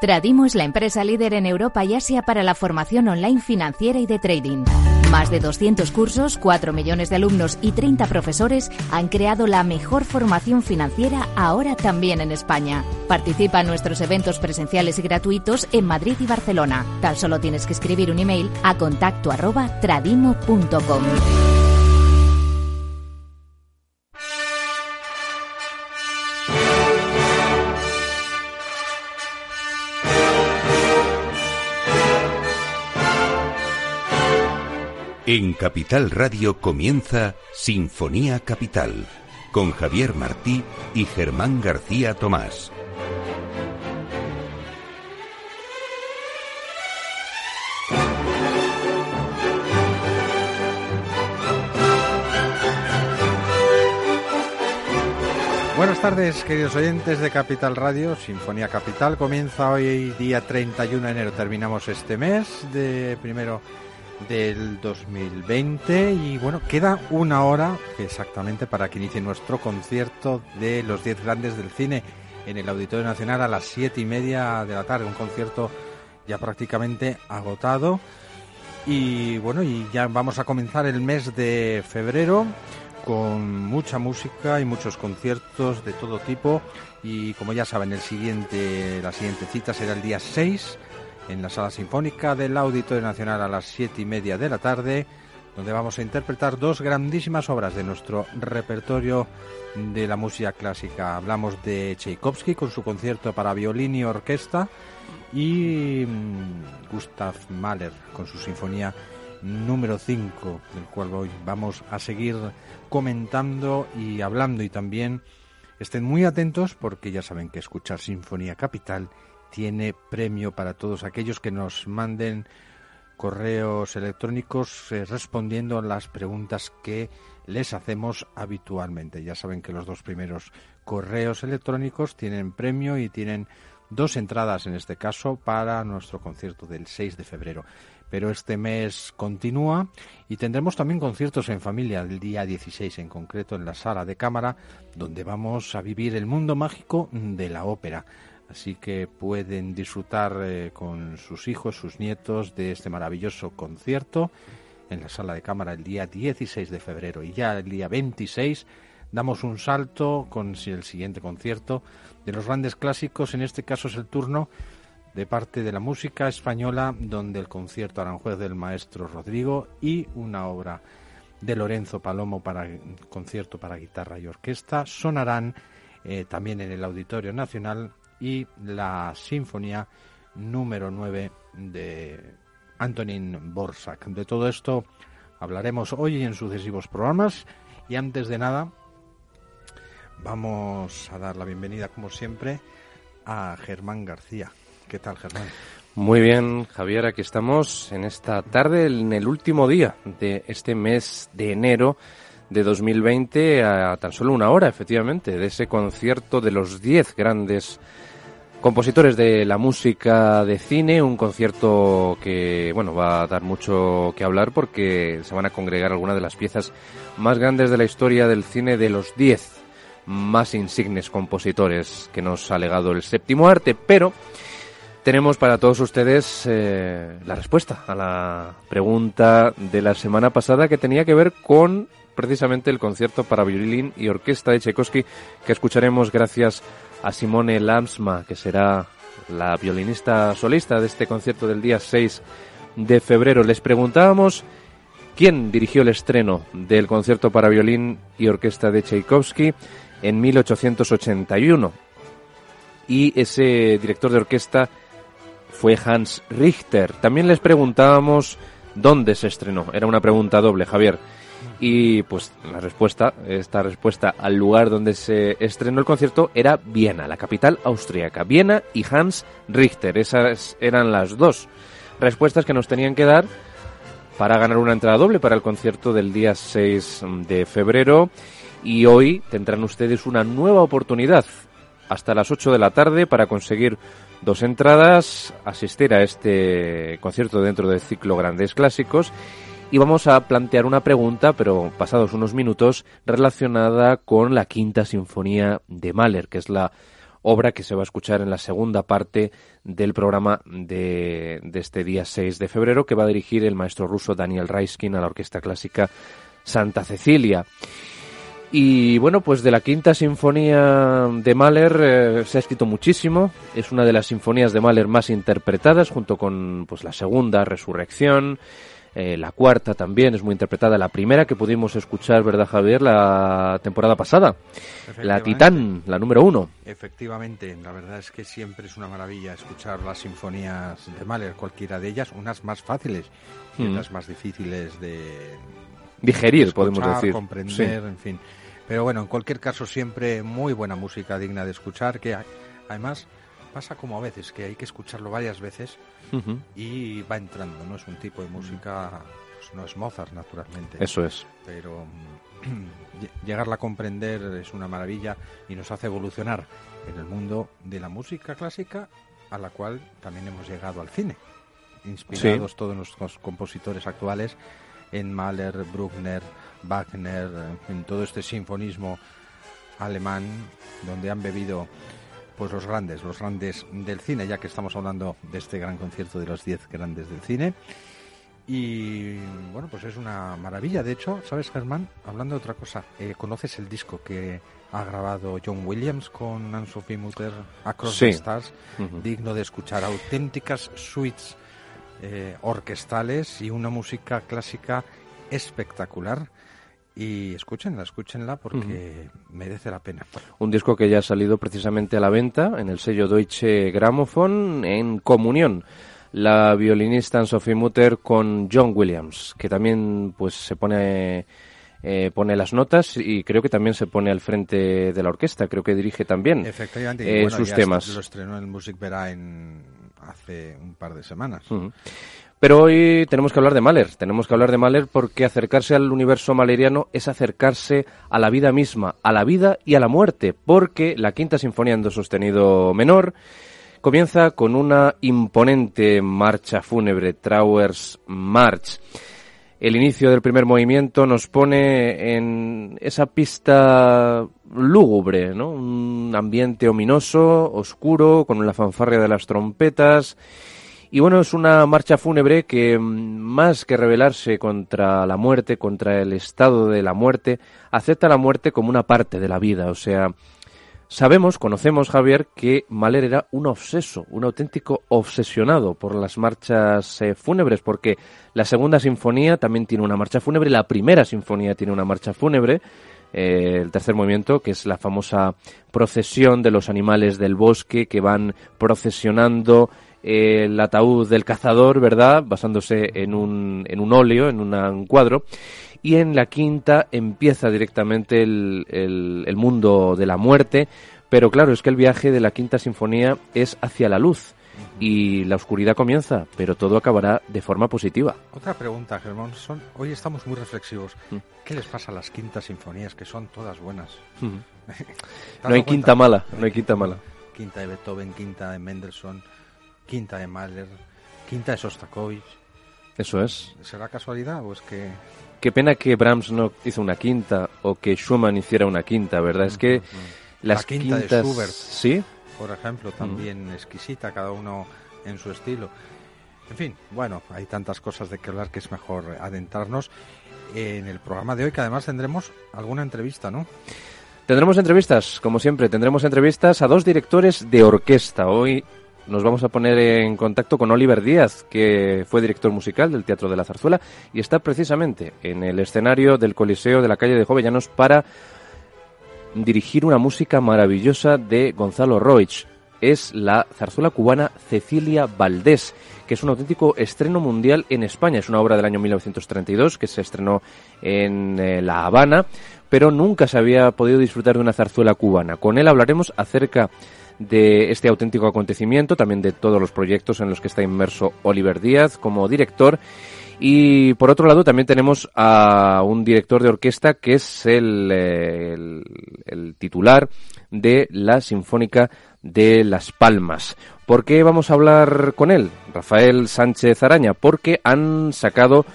Tradimo es la empresa líder en Europa y Asia para la formación online financiera y de trading. Más de 200 cursos, 4 millones de alumnos y 30 profesores han creado la mejor formación financiera ahora también en España. Participa en nuestros eventos presenciales y gratuitos en Madrid y Barcelona. Tan solo tienes que escribir un email a contacto arroba tradimo.com. En Capital Radio comienza Sinfonía Capital con Javier Martí y Germán García Tomás. Buenas tardes, queridos oyentes de Capital Radio. Sinfonía Capital comienza hoy día 31 de enero. Terminamos este mes de primero del 2020 y bueno, queda una hora exactamente para que inicie nuestro concierto de los 10 grandes del cine en el Auditorio Nacional a las 7 y media de la tarde, un concierto ya prácticamente agotado. Y bueno, y ya vamos a comenzar el mes de febrero con mucha música y muchos conciertos de todo tipo. Y como ya saben, el siguiente, la siguiente cita será el día 6 en la Sala Sinfónica del Auditorio Nacional a las siete y media de la tarde, donde vamos a interpretar dos grandísimas obras de nuestro repertorio de la música clásica. Hablamos de Tchaikovsky con su concierto para violín y orquesta y mm, Gustav Mahler con su sinfonía número 5, del cual hoy vamos a seguir comentando y hablando y también estén muy atentos porque ya saben que escuchar Sinfonía Capital tiene premio para todos aquellos que nos manden correos electrónicos eh, respondiendo a las preguntas que les hacemos habitualmente. Ya saben que los dos primeros correos electrónicos tienen premio y tienen dos entradas en este caso para nuestro concierto del 6 de febrero. Pero este mes continúa y tendremos también conciertos en familia del día 16 en concreto en la sala de cámara donde vamos a vivir el mundo mágico de la ópera. Así que pueden disfrutar eh, con sus hijos, sus nietos de este maravilloso concierto en la sala de cámara el día 16 de febrero. Y ya el día 26 damos un salto con el siguiente concierto de los grandes clásicos. En este caso es el turno de parte de la música española, donde el concierto Aranjuez del maestro Rodrigo y una obra de Lorenzo Palomo para concierto para guitarra y orquesta sonarán eh, también en el Auditorio Nacional y la Sinfonía número 9 de Antonin Borsak. De todo esto hablaremos hoy en sucesivos programas y antes de nada vamos a dar la bienvenida como siempre a Germán García. ¿Qué tal Germán? Muy bien, Javier, aquí estamos en esta tarde, en el último día de este mes de enero de 2020, a tan solo una hora, efectivamente, de ese concierto de los 10 grandes compositores de la música de cine, un concierto que bueno va a dar mucho que hablar porque se van a congregar algunas de las piezas más grandes de la historia del cine de los 10 más insignes compositores que nos ha legado el séptimo arte, pero tenemos para todos ustedes eh, la respuesta a la pregunta de la semana pasada que tenía que ver con precisamente el concierto para violín y orquesta de Tchaikovsky que escucharemos gracias a Simone Lamsma, que será la violinista solista de este concierto del día 6 de febrero. Les preguntábamos quién dirigió el estreno del concierto para violín y orquesta de Tchaikovsky en 1881. Y ese director de orquesta fue Hans Richter. También les preguntábamos dónde se estrenó. Era una pregunta doble, Javier. Y pues la respuesta, esta respuesta al lugar donde se estrenó el concierto era Viena, la capital austríaca. Viena y Hans Richter, esas eran las dos respuestas que nos tenían que dar para ganar una entrada doble para el concierto del día 6 de febrero. Y hoy tendrán ustedes una nueva oportunidad hasta las 8 de la tarde para conseguir dos entradas, asistir a este concierto dentro del ciclo Grandes Clásicos y vamos a plantear una pregunta, pero pasados unos minutos, relacionada con la Quinta Sinfonía de Mahler, que es la obra que se va a escuchar en la segunda parte del programa de, este día 6 de febrero, que va a dirigir el maestro ruso Daniel Raiskin a la Orquesta Clásica Santa Cecilia. Y bueno, pues de la quinta sinfonía de Mahler eh, se ha escrito muchísimo. Es una de las sinfonías de Mahler más interpretadas, junto con pues la segunda, Resurrección, eh, la cuarta también es muy interpretada. La primera que pudimos escuchar, ¿verdad, Javier? La temporada pasada. La Titán, la número uno. Efectivamente, la verdad es que siempre es una maravilla escuchar las sinfonías de Mahler, cualquiera de ellas, unas más fáciles y mm. otras más difíciles de digerir, podemos decir. comprender, en fin. Pero bueno, en cualquier caso, siempre muy buena música digna de escuchar, que además pasa como a veces, que hay que escucharlo varias veces y va entrando, ¿no? Es un tipo de música, pues no es Mozart, naturalmente. Eso es. Pero llegarla a comprender es una maravilla y nos hace evolucionar en el mundo de la música clásica, a la cual también hemos llegado al cine, inspirados todos nuestros compositores actuales en Mahler, Bruckner, Wagner, en todo este sinfonismo alemán, donde han bebido pues los grandes, los grandes del cine, ya que estamos hablando de este gran concierto de los 10 grandes del cine. Y bueno, pues es una maravilla. De hecho, ¿sabes, Germán? Hablando de otra cosa, eh, ¿conoces el disco que ha grabado John Williams con Anne-Sophie Mutter, Across the Stars? Digno de escuchar, auténticas suites eh, orquestales y una música clásica espectacular y escúchenla, escúchenla porque merece la pena. Un disco que ya ha salido precisamente a la venta en el sello Deutsche Grammophon en comunión. La violinista Sophie Mutter con John Williams, que también pues se pone eh, pone las notas y creo que también se pone al frente de la orquesta, creo que dirige también Efectivamente, eh, sus temas. Lo estrenó en Music en hace un par de semanas. Pero hoy tenemos que hablar de Mahler, tenemos que hablar de Mahler porque acercarse al universo maleriano es acercarse a la vida misma, a la vida y a la muerte, porque la quinta sinfonía en do sostenido menor comienza con una imponente marcha fúnebre, Trauers March. El inicio del primer movimiento nos pone en esa pista lúgubre, ¿no? Un ambiente ominoso, oscuro, con la fanfarria de las trompetas y bueno, es una marcha fúnebre que mm, más que rebelarse contra la muerte, contra el estado de la muerte, acepta la muerte como una parte de la vida. O sea, sabemos, conocemos, Javier, que Mahler era un obseso, un auténtico obsesionado por las marchas eh, fúnebres, porque la segunda sinfonía también tiene una marcha fúnebre, la primera sinfonía tiene una marcha fúnebre. Eh, el tercer movimiento, que es la famosa procesión de los animales del bosque que van procesionando el ataúd del cazador, ¿verdad? Basándose en un, en un óleo, en un cuadro. Y en la quinta empieza directamente el, el, mundo de la muerte. Pero claro, es que el viaje de la quinta sinfonía es hacia la luz y la oscuridad comienza, pero todo acabará de forma positiva. Otra pregunta, Germán. Son, hoy estamos muy reflexivos. Mm. ¿Qué les pasa a las quintas sinfonías, que son todas buenas? no hay quinta mala, no hay quinta mala. Quinta de Beethoven, quinta de Mendelssohn, quinta de Mahler, quinta de Sostakovich. Eso es. ¿Será casualidad o es que...? Qué pena que Brahms no hizo una quinta o que Schumann hiciera una quinta, ¿verdad? Es que las La quinta quintas... de Schubert, ¿sí? por ejemplo, también exquisita, cada uno en su estilo. En fin, bueno, hay tantas cosas de que hablar que es mejor adentrarnos en el programa de hoy, que además tendremos alguna entrevista, ¿no? Tendremos entrevistas, como siempre, tendremos entrevistas a dos directores de orquesta. Hoy nos vamos a poner en contacto con Oliver Díaz, que fue director musical del Teatro de la Zarzuela y está precisamente en el escenario del Coliseo de la calle de Jovellanos para dirigir una música maravillosa de Gonzalo Roig. es la zarzuela cubana Cecilia Valdés, que es un auténtico estreno mundial en España. Es una obra del año 1932 que se estrenó en eh, La Habana, pero nunca se había podido disfrutar de una zarzuela cubana. Con él hablaremos acerca de este auténtico acontecimiento, también de todos los proyectos en los que está inmerso Oliver Díaz como director. Y por otro lado también tenemos a un director de orquesta que es el, el, titular de la Sinfónica de Las Palmas. ¿Por qué vamos a hablar con él, Rafael Sánchez Araña? Porque han sacado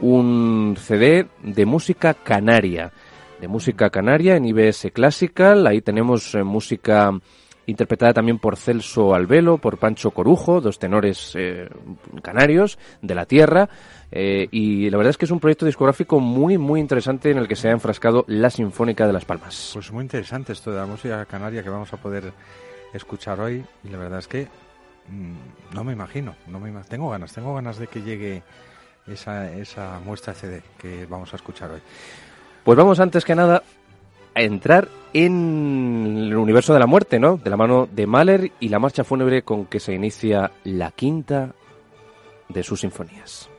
un CD de música canaria, de música canaria en IBS Classical. Ahí tenemos eh, música interpretada también por Celso Albelo, por Pancho Corujo, dos tenores eh, canarios de la tierra. Eh, y la verdad es que es un proyecto discográfico muy, muy interesante en el que se ha enfrascado la Sinfónica de Las Palmas. Pues muy interesante esto de la música canaria que vamos a poder escuchar hoy. Y la verdad es que mm, no me imagino, no me tengo ganas, tengo ganas de que llegue esa, esa muestra CD que vamos a escuchar hoy. Pues vamos antes que nada entrar en el universo de la muerte, ¿no? De la mano de Mahler y la marcha fúnebre con que se inicia la quinta de sus sinfonías.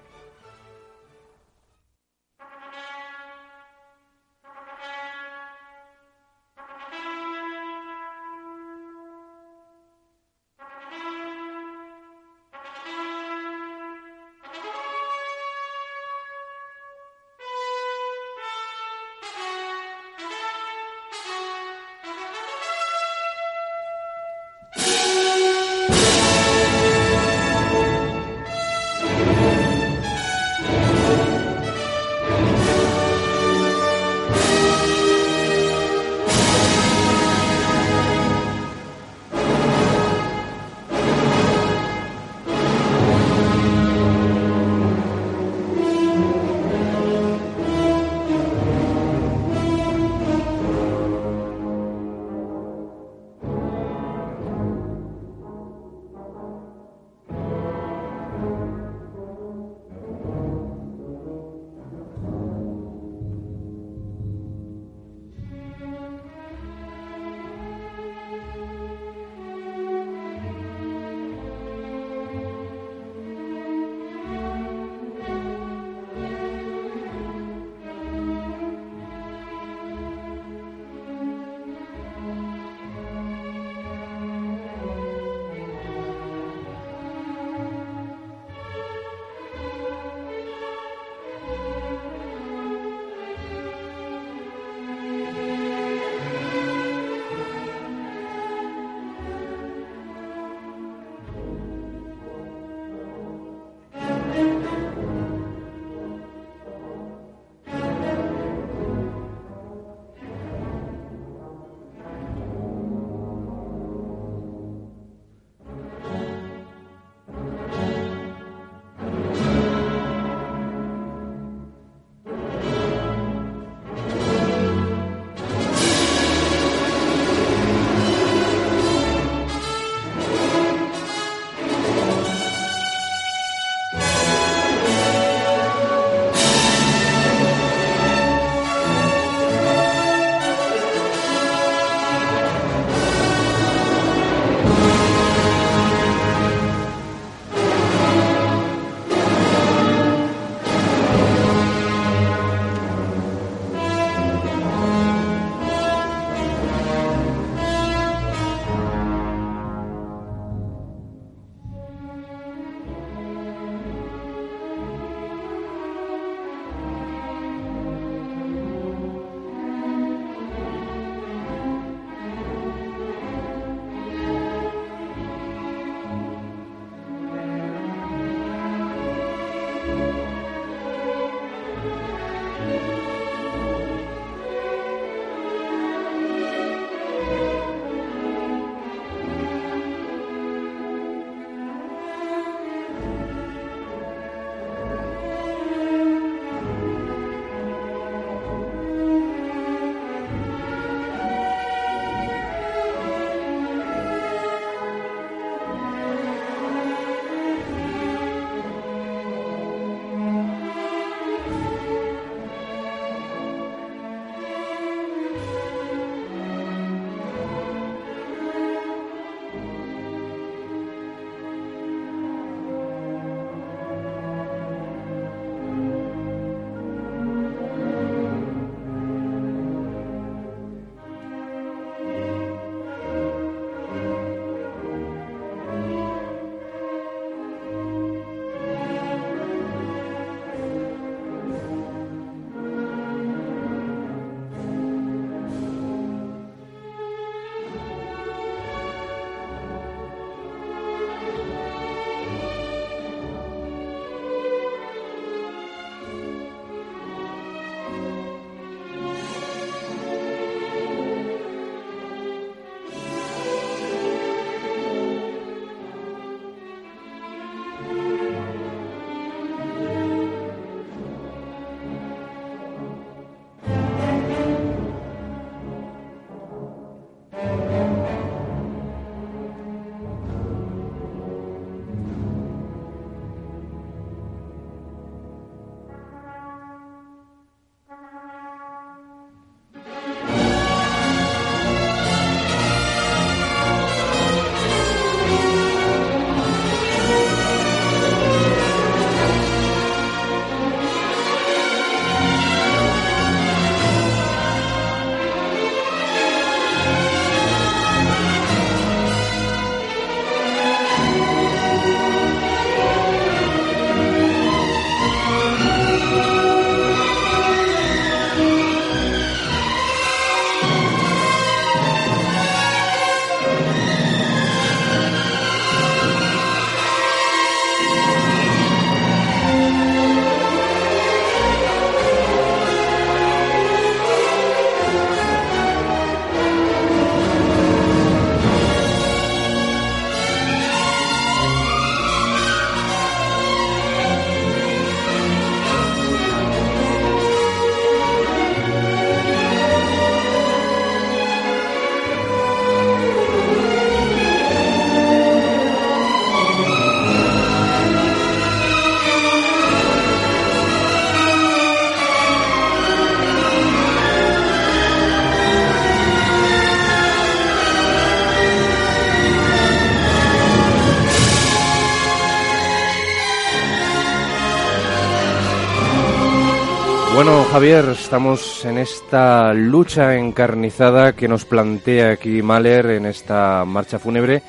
Javier, estamos en esta lucha encarnizada que nos plantea aquí Mahler en esta marcha fúnebre,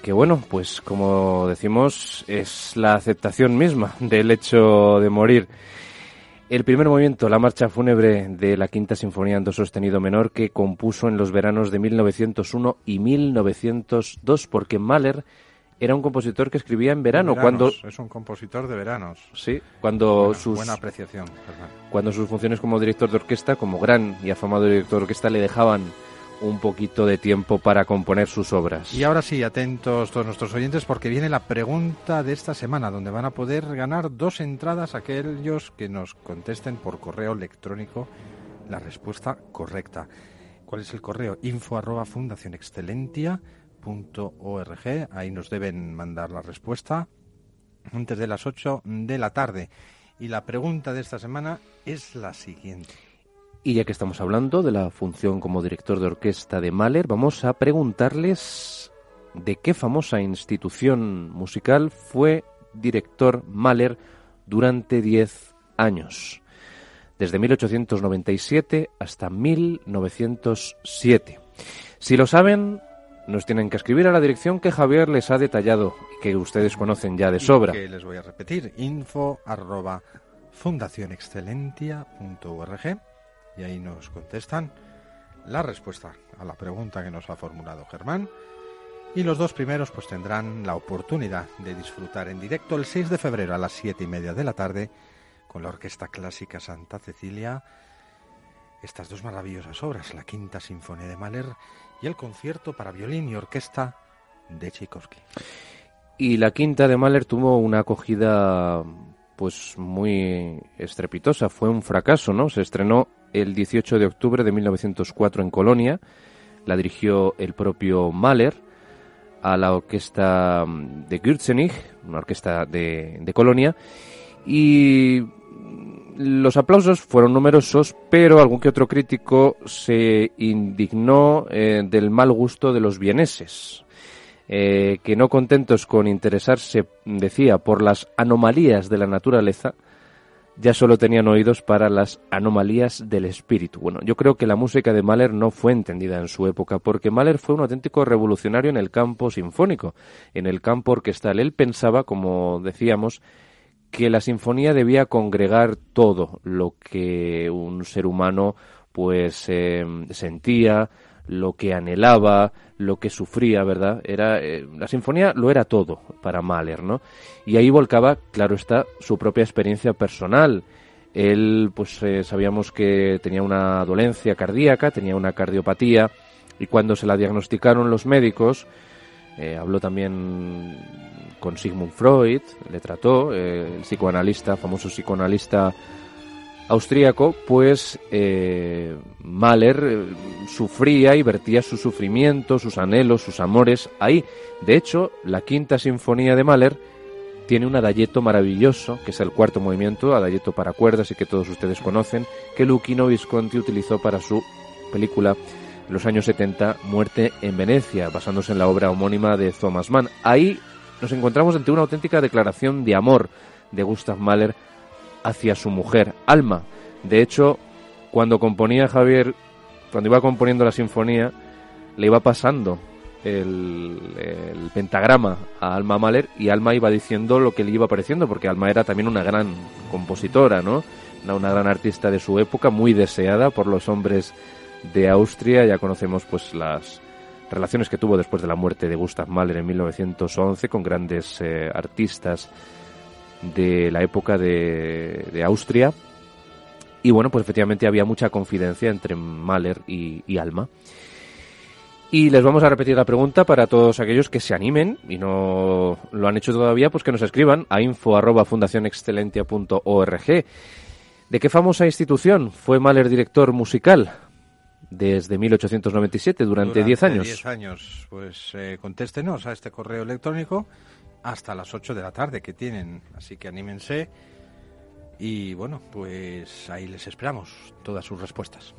que bueno, pues como decimos, es la aceptación misma del hecho de morir. El primer movimiento, la marcha fúnebre de la Quinta Sinfonía en Do sostenido menor, que compuso en los veranos de 1901 y 1902, porque Mahler era un compositor que escribía en verano. cuando Es un compositor de veranos. Sí, cuando Buena, sus buena apreciación. Germán. cuando sus funciones como director de orquesta, como gran y afamado director de orquesta, le dejaban un poquito de tiempo para componer sus obras. Y ahora sí, atentos todos nuestros oyentes porque viene la pregunta de esta semana, donde van a poder ganar dos entradas aquellos que nos contesten por correo electrónico la respuesta correcta. ¿Cuál es el correo? info arroba fundacionexcelentia.org. Ahí nos deben mandar la respuesta antes de las 8 de la tarde. Y la pregunta de esta semana es la siguiente. Y ya que estamos hablando de la función como director de orquesta de Mahler, vamos a preguntarles de qué famosa institución musical fue director Mahler durante 10 años, desde 1897 hasta 1907. Si lo saben, nos tienen que escribir a la dirección que Javier les ha detallado y que ustedes conocen ya de sobra. Que les voy a repetir, info arroba fundacionexcelentia.org y ahí nos contestan la respuesta a la pregunta que nos ha formulado Germán. Y los dos primeros pues tendrán la oportunidad de disfrutar en directo el 6 de febrero a las 7 y media de la tarde con la Orquesta Clásica Santa Cecilia estas dos maravillosas obras, la Quinta Sinfonía de Mahler y el concierto para violín y orquesta de Tchaikovsky. Y la quinta de Mahler tuvo una acogida pues muy estrepitosa, fue un fracaso, ¿no? Se estrenó el 18 de octubre de 1904 en Colonia, la dirigió el propio Mahler a la orquesta de Gürzenich, una orquesta de, de Colonia, y los aplausos fueron numerosos, pero algún que otro crítico se indignó eh, del mal gusto de los vieneses, eh, que no contentos con interesarse, decía, por las anomalías de la naturaleza, ya solo tenían oídos para las anomalías del espíritu. Bueno, yo creo que la música de Mahler no fue entendida en su época, porque Mahler fue un auténtico revolucionario en el campo sinfónico, en el campo orquestal. Él pensaba, como decíamos, que la sinfonía debía congregar todo lo que un ser humano pues eh, sentía, lo que anhelaba, lo que sufría, ¿verdad? Era eh, la sinfonía lo era todo para Mahler, ¿no? Y ahí volcaba, claro está, su propia experiencia personal. Él, pues eh, sabíamos que tenía una dolencia cardíaca, tenía una cardiopatía, y cuando se la diagnosticaron los médicos, Eh, habló también con Sigmund Freud, le trató, eh, el psicoanalista, famoso psicoanalista austríaco, pues eh, Mahler sufría y vertía su sufrimiento, sus anhelos, sus amores ahí. De hecho, la quinta sinfonía de Mahler tiene un adagietto maravilloso, que es el cuarto movimiento, adagietto para cuerdas y que todos ustedes conocen, que Luchino Visconti utilizó para su película los años 70, Muerte en Venecia, basándose en la obra homónima de Thomas Mann. Ahí nos encontramos ante una auténtica declaración de amor de Gustav Mahler hacia su mujer, Alma. De hecho, cuando componía Javier, cuando iba componiendo la sinfonía, le iba pasando el, pentagrama a Alma Mahler y Alma iba diciendo lo que le iba pareciendo, porque Alma era también una gran compositora, ¿no? Una gran artista de su época, muy deseada por los hombres de Austria. Ya conocemos pues las relaciones que tuvo después de la muerte de Gustav Mahler en 1911 con grandes eh, artistas de la época de, de, Austria. Y bueno, pues efectivamente había mucha confidencia entre Mahler y, Alma. Y les vamos a repetir la pregunta para todos aquellos que se animen y no lo han hecho todavía, pues que nos escriban a info@fundacionexcelentia.org. ¿De qué famosa institución fue Mahler director musical? Desde 1897, durante 10 años. 10 años. Pues eh, contéstenos a este correo electrónico hasta las 8 de la tarde que tienen. Así que anímense. Y bueno, pues ahí les esperamos todas sus respuestas.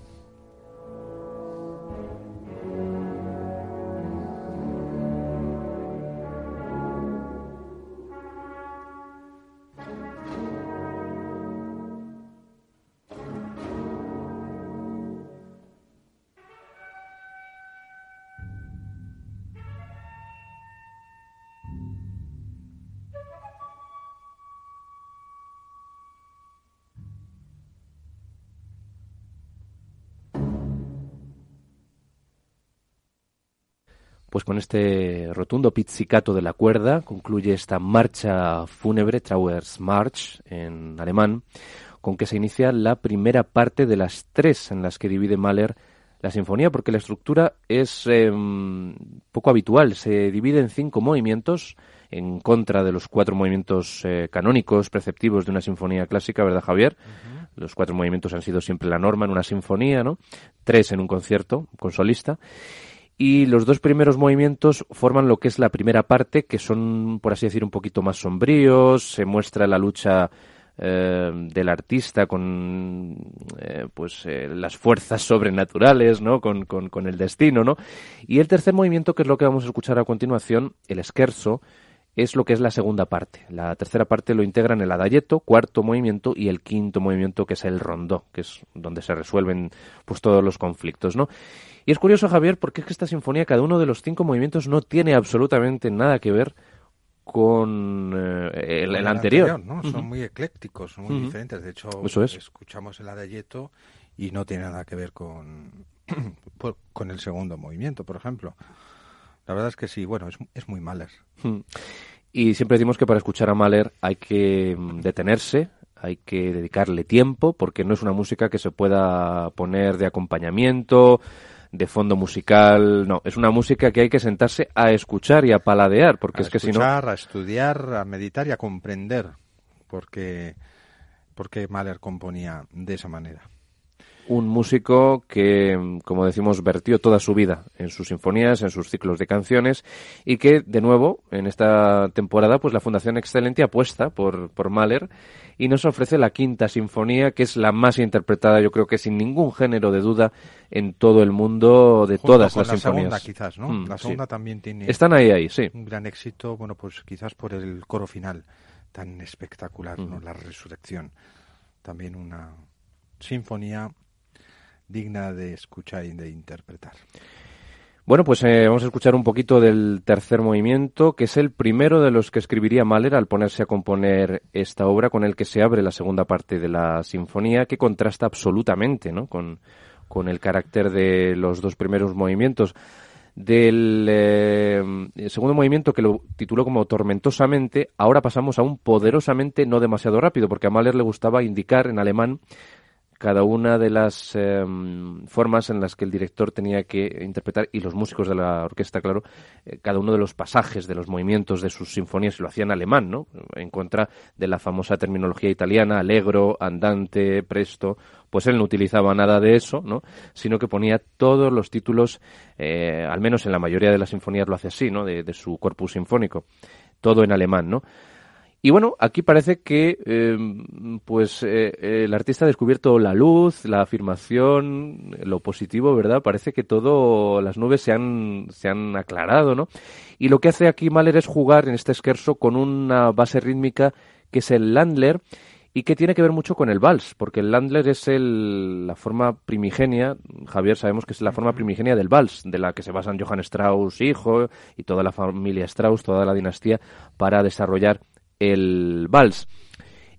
Pues con este rotundo pizzicato de la cuerda concluye esta marcha fúnebre, Trauers March en alemán, con que se inicia la primera parte de las tres en las que divide Mahler la sinfonía, porque la estructura es eh, poco habitual. Se divide en cinco movimientos, en contra de los cuatro movimientos eh, canónicos, preceptivos de una sinfonía clásica, ¿verdad, Javier? Uh -huh. Los cuatro movimientos han sido siempre la norma en una sinfonía, ¿no? Tres en un concierto con solista y los dos primeros movimientos forman lo que es la primera parte, que son, por así decir, un poquito más sombríos, se muestra la lucha eh, del artista con eh, pues eh, las fuerzas sobrenaturales, ¿no? Con, con, con, el destino, ¿no? Y el tercer movimiento, que es lo que vamos a escuchar a continuación, el scherzo, es lo que es la segunda parte. La tercera parte lo integran el adagietto, cuarto movimiento, y el quinto movimiento, que es el rondó, que es donde se resuelven pues todos los conflictos, ¿no? Y es curioso, Javier, porque es que esta sinfonía, cada uno de los cinco movimientos no tiene absolutamente nada que ver con eh, el, anterior. anterior ¿no? Son uh -huh. muy eclécticos, son muy uh -huh. diferentes. De hecho, Eso es. escuchamos el adagietto y no tiene nada que ver con, con el segundo movimiento, por ejemplo. La verdad es que sí, bueno, es, es muy Mahler. Y siempre decimos que para escuchar a Mahler hay que mm, detenerse, hay que dedicarle tiempo, porque no es una música que se pueda poner de acompañamiento, de fondo musical, no, es una música que hay que sentarse a escuchar y a paladear, porque a es que si no... A estudiar, a meditar y a comprender, porque, porque Mahler componía de esa manera un músico que, como decimos, vertió toda su vida en sus sinfonías, en sus ciclos de canciones y que, de nuevo, en esta temporada, pues la Fundación Excelente apuesta por, por Mahler y nos ofrece la quinta sinfonía, que es la más interpretada, yo creo que sin ningún género de duda, en todo el mundo de Junto todas con las la sinfonías. Segunda, quizás, ¿no? Mm, la segunda sí. también tiene Están ahí, ahí, sí. un gran éxito, bueno, pues quizás por el coro final tan espectacular, ¿no? Mm. La resurrección. También una sinfonía digna de escuchar y de interpretar. Bueno, pues eh, vamos a escuchar un poquito del tercer movimiento, que es el primero de los que escribiría Mahler al ponerse a componer esta obra, con el que se abre la segunda parte de la sinfonía, que contrasta absolutamente ¿no? con, con el carácter de los dos primeros movimientos. Del eh, segundo movimiento, que lo tituló como Tormentosamente, ahora pasamos a un poderosamente no demasiado rápido, porque a Mahler le gustaba indicar en alemán cada una de las em, formas en las que el director tenía que interpretar, y los músicos de la orquesta, claro, eh, cada uno de los pasajes, de los movimientos de sus sinfonías, y lo hacía en alemán, ¿no? En contra de la famosa terminología italiana, allegro, andante, presto, pues él no utilizaba nada de eso, ¿no? Sino que ponía todos los títulos, eh, al menos en la mayoría de las sinfonías lo hace así, ¿no? De, de su corpus sinfónico, todo en alemán, ¿no? Y bueno, aquí parece que em, pues eh, el artista ha descubierto la luz, la afirmación, lo positivo, ¿verdad? Parece que todo, las nubes se han, se han aclarado, ¿no? Y lo que hace aquí Mahler es jugar en este esquerzo con una base rítmica que es el Landler y que tiene que ver mucho con el vals, porque el Landler es el, la forma primigenia, Javier, sabemos que es la forma primigenia del vals, de la que se basan Johann Strauss, hijo, y toda la familia Strauss, toda la dinastía, para desarrollar el vals.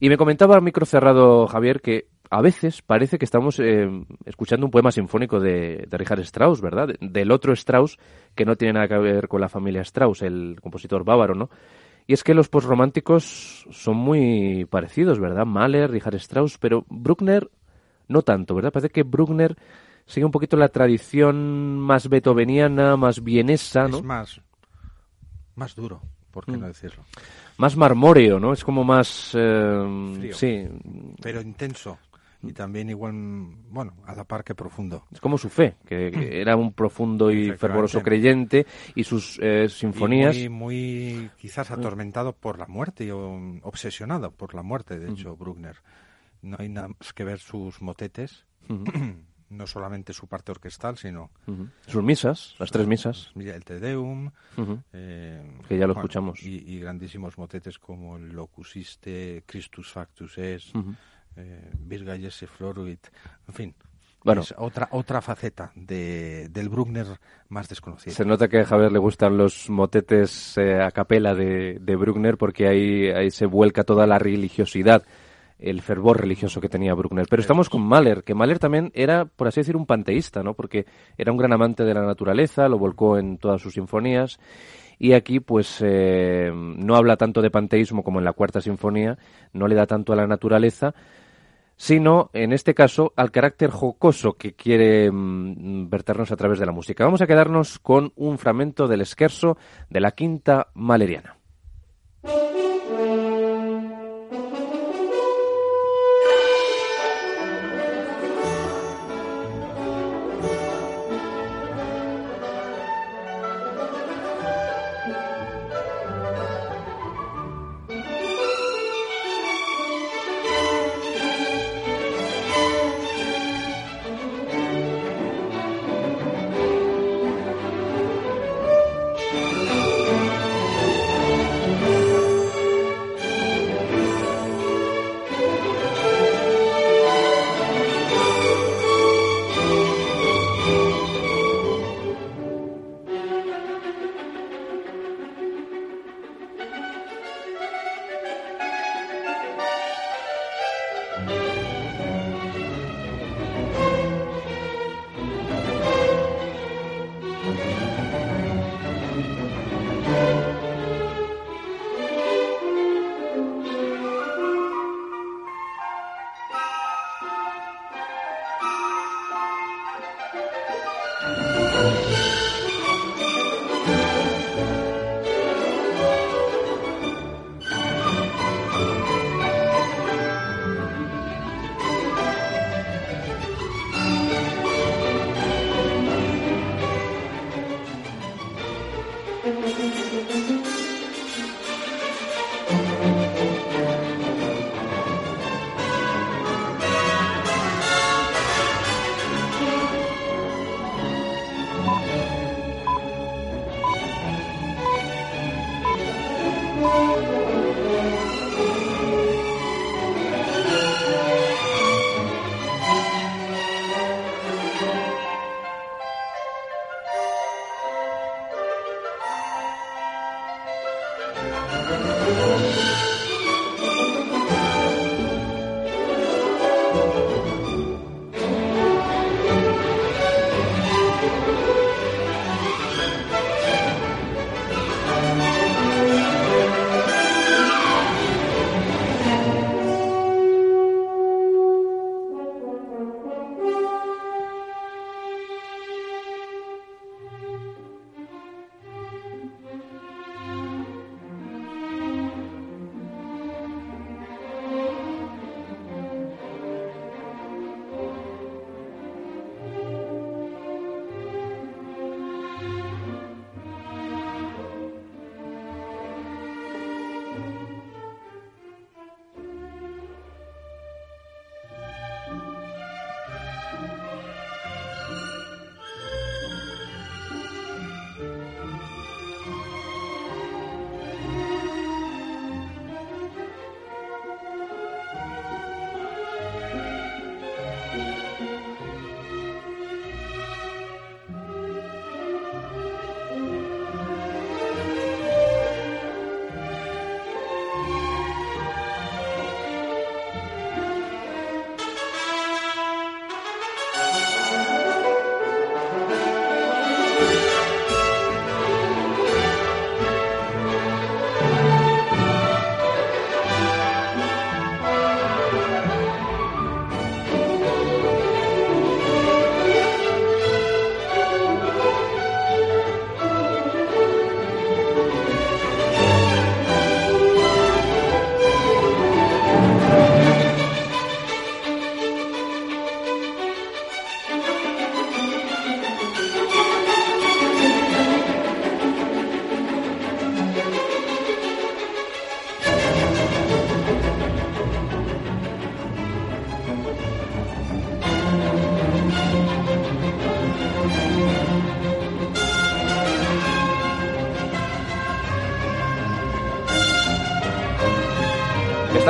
Y me comentaba a micro cerrado Javier que a veces parece que estamos eh, escuchando un poema sinfónico de, de Richard Strauss, ¿verdad? del otro Strauss que no tiene nada que ver con la familia Strauss, el compositor bávaro, ¿no? Y es que los posrománticos son muy parecidos, ¿verdad? Mahler, Richard Strauss, pero Bruckner no tanto, ¿verdad? Parece que Bruckner sigue un poquito la tradición más beethoveniana, más vienesa, ¿no? Es más, más duro, ¿por qué Mm. no decirlo? Más marmóreo, ¿no? Es como más... eh, Frío. sí, Pero intenso. Y también igual, bueno, a la par que profundo. es como su fe, que, que era un profundo y fervoroso creyente y sus eh, sinfonías... Y muy, muy quizás atormentado por la muerte o obsesionado por la muerte, Mm. de hecho, Bruckner. No hay nada más que ver sus motetes, Ujú, no solamente su parte orquestal, sino. Sus misas, las tres misas. el Te Deum, eh, Que ya lo escuchamos. Y, y grandísimos motetes como el Locusiste, Christus Factus Es, Ujú. eh, Virga Jesse Floruit, en fin. Bueno. es otra, otra faceta de, del Bruckner más desconocido. Se nota que a Javier le gustan los motetes eh, a capela de, de Bruckner porque ahí, ahí se vuelca toda la religiosidad, el fervor religioso que tenía Bruckner. Pero estamos con Mahler, que Mahler también era, por así decir, un panteísta, ¿no? Porque era un gran amante de la naturaleza, lo volcó en todas sus sinfonías. Y aquí, pues, eh, no habla tanto de panteísmo como en la cuarta sinfonía, no le da tanto a la naturaleza, sino, en este caso, al carácter jocoso que quiere mm, verternos a través de la música. Vamos a quedarnos con un fragmento del esquerzo de la quinta maleriana.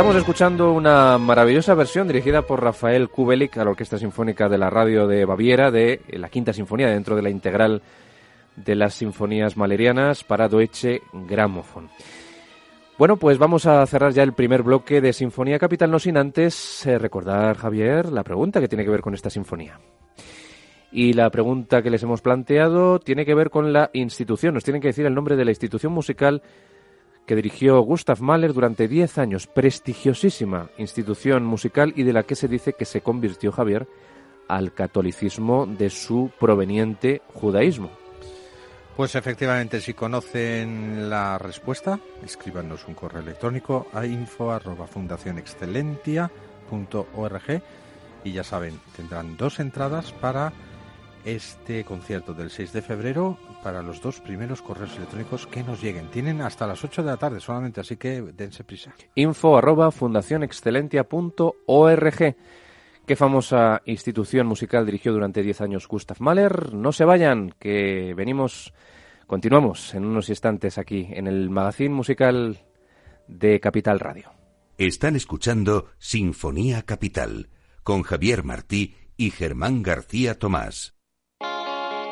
Estamos escuchando una maravillosa versión dirigida por Rafael Kubelik a la Orquesta Sinfónica de la Radio de Baviera de la Quinta Sinfonía dentro de la integral de las Sinfonías Malerianas para Deutsche Grammophon. Bueno, pues vamos a cerrar ya el primer bloque de Sinfonía Capital, no sin antes eh, recordar, Javier, la pregunta que tiene que ver con esta sinfonía. Y la pregunta que les hemos planteado tiene que ver con la institución. Nos tienen que decir el nombre de la institución musical que dirigió Gustav Mahler durante 10 años, prestigiosísima institución musical y de la que se dice que se convirtió Javier al catolicismo de su proveniente judaísmo. Pues efectivamente, si conocen la respuesta, escríbanos un correo electrónico a info y ya saben, tendrán dos entradas para este concierto del 6 de febrero para los dos primeros correos electrónicos que nos lleguen. Tienen hasta las 8 de la tarde solamente, así que dense prisa. Info arroba fundacionexcelentia.org. ¿Qué famosa institución musical dirigió durante 10 años Gustav Mahler? No se vayan, que venimos, continuamos en unos instantes aquí en el magazine musical de Capital Radio. Están escuchando Sinfonía Capital con Javier Martí y Germán García Tomás.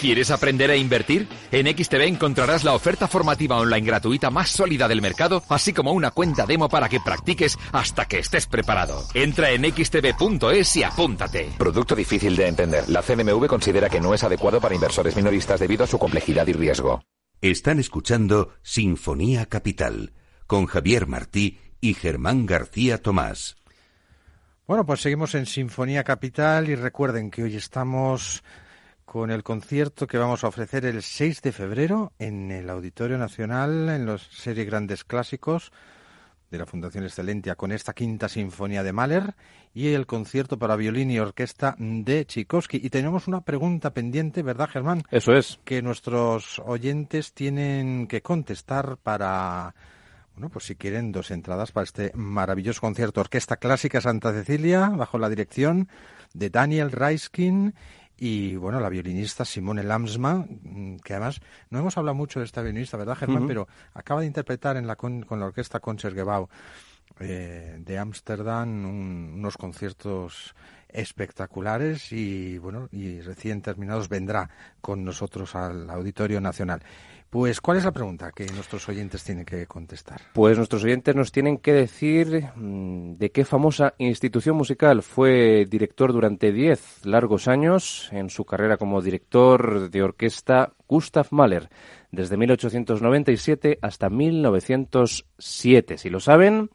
¿Quieres aprender a invertir? En XTB encontrarás la oferta formativa online gratuita más sólida del mercado, así como una cuenta demo para que practiques hasta que estés preparado. Entra en xtb.es y apúntate. Producto difícil de entender. La CNMV considera que no es adecuado para inversores minoristas debido a su complejidad y riesgo. Están escuchando Sinfonía Capital con Javier Martí y Germán García Tomás. Bueno, pues seguimos en Sinfonía Capital y recuerden que hoy estamos con el concierto que vamos a ofrecer el 6 de febrero en el Auditorio Nacional, en los serie Grandes Clásicos de la Fundación Excelentia, con esta quinta sinfonía de Mahler y el concierto para violín y orquesta de Tchaikovsky. Y tenemos una pregunta pendiente, ¿verdad, Germán? Eso es. Que nuestros oyentes tienen que contestar para bueno, pues si quieren dos entradas para este maravilloso concierto Orquesta Clásica Santa Cecilia, bajo la dirección de Daniel Reiskin y bueno, la violinista Simone Lamsma, mm, que además no hemos hablado mucho de esta violinista, ¿verdad, Germán? Pero acaba de interpretar en la con, la orquesta Concertgebouw eh, de Ámsterdam unos conciertos espectaculares y bueno y recién terminados vendrá con nosotros al Auditorio Nacional. Pues, ¿cuál es la pregunta que nuestros oyentes tienen que contestar? Pues nuestros oyentes nos tienen que decir mm, de qué famosa institución musical fue director durante diez largos años en su carrera como director de orquesta Gustav Mahler, desde 1897 hasta 1907. Si lo saben,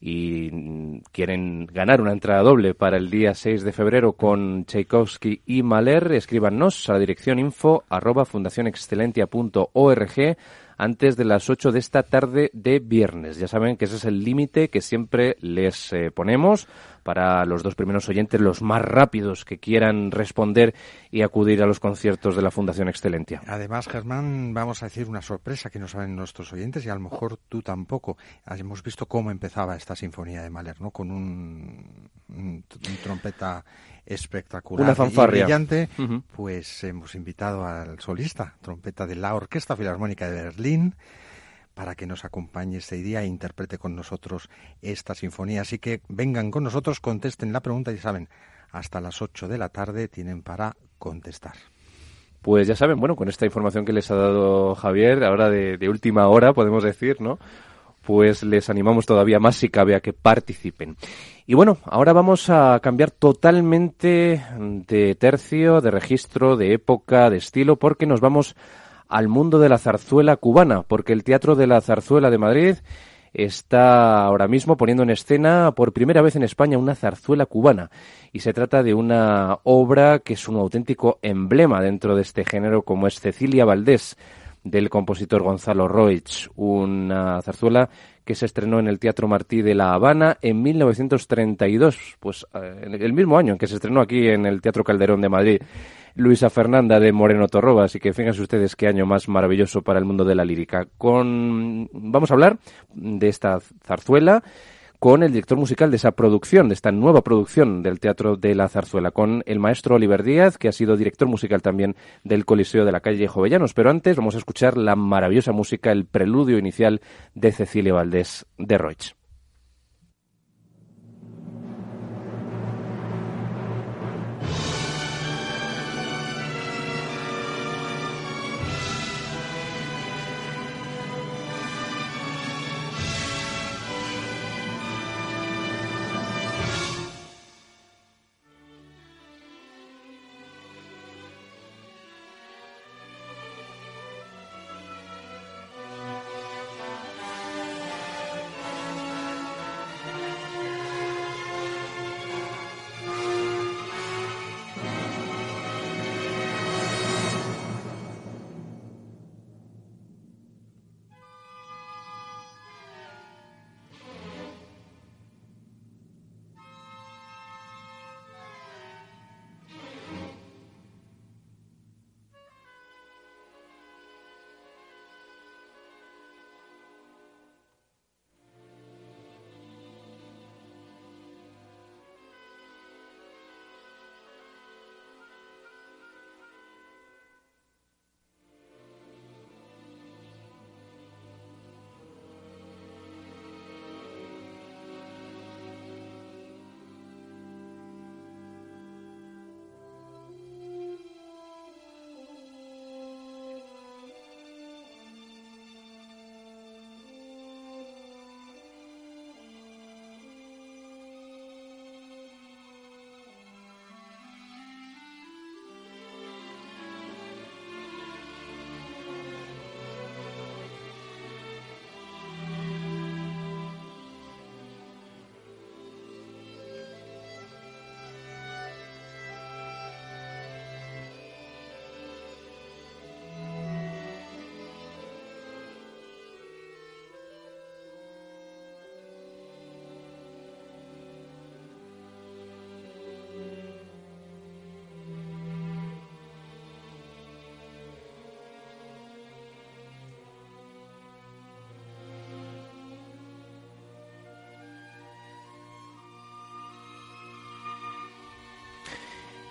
y quieren ganar una entrada doble para el día 6 de febrero con Tchaikovsky y Mahler, escríbanos a la dirección info arroba fundacionexcelentia.org antes de las 8 de esta tarde de viernes. Ya saben que ese es el límite que siempre les eh, ponemos para los dos primeros oyentes, los más rápidos que quieran responder y acudir a los conciertos de la Fundación Excelentia. Además, Germán, vamos a decir una sorpresa que no saben nuestros oyentes y a lo mejor tú tampoco. Hemos visto cómo empezaba esta sinfonía de Mahler, ¿no? Con un, trompeta espectacular Una fanfarria. y brillante, pues hemos invitado al solista, trompeta de la Orquesta Filarmónica de Berlín, para que nos acompañe este día e interprete con nosotros esta sinfonía. Así que vengan con nosotros, contesten la pregunta y saben, hasta las 8 de la tarde tienen para contestar. Pues ya saben, bueno, con esta información que les ha dado Javier, ahora de, de última hora, podemos decir, ¿no? Pues les animamos todavía más si cabe a que participen. Y bueno, ahora vamos a cambiar totalmente de tercio, de registro, de época, de estilo, porque nos vamos al mundo de la zarzuela cubana, porque el Teatro de la Zarzuela de Madrid está ahora mismo poniendo en escena por primera vez en España una zarzuela cubana. Y se trata de una obra que es un auténtico emblema dentro de este género como es Cecilia Valdés del compositor Gonzalo Roig, una zarzuela que se estrenó en el Teatro Martí de La Habana en 1932, pues eh, el mismo año en que se estrenó aquí en el Teatro Calderón de Madrid. Luisa Fernanda de Moreno Torroba, así que fíjense ustedes qué año más maravilloso para el mundo de la lírica. Con vamos a hablar de esta zarzuela con el director musical de esa producción, de esta nueva producción del Teatro de la Zarzuela, con el maestro Oliver Díaz, que ha sido director musical también del Coliseo de la calle Jovellanos. Pero antes vamos a escuchar la maravillosa música, el preludio inicial de Cecilia Valdés de Roig.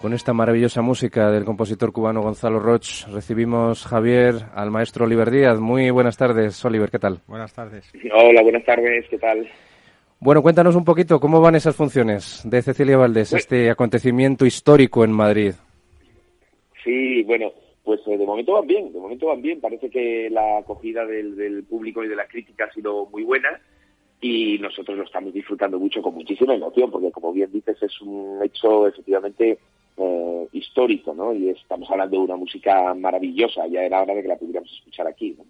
Con esta maravillosa música del compositor cubano Gonzalo Roch, recibimos Javier al maestro Oliver Díaz. Muy buenas tardes, Oliver, ¿qué tal? Buenas tardes. Hola, buenas tardes, ¿qué tal? Bueno, cuéntanos un poquito cómo van esas funciones de Cecilia Valdés, este acontecimiento histórico en Madrid. Sí, bueno, pues eh, de momento van bien, de momento van bien. Parece que la acogida del, del público y de la crítica ha sido muy buena y nosotros lo estamos disfrutando mucho con muchísima emoción, porque como bien dices, es un hecho efectivamente eh, histórico, ¿no? Y estamos hablando de una música maravillosa, ya era hora de que la pudiéramos escuchar aquí, ¿no?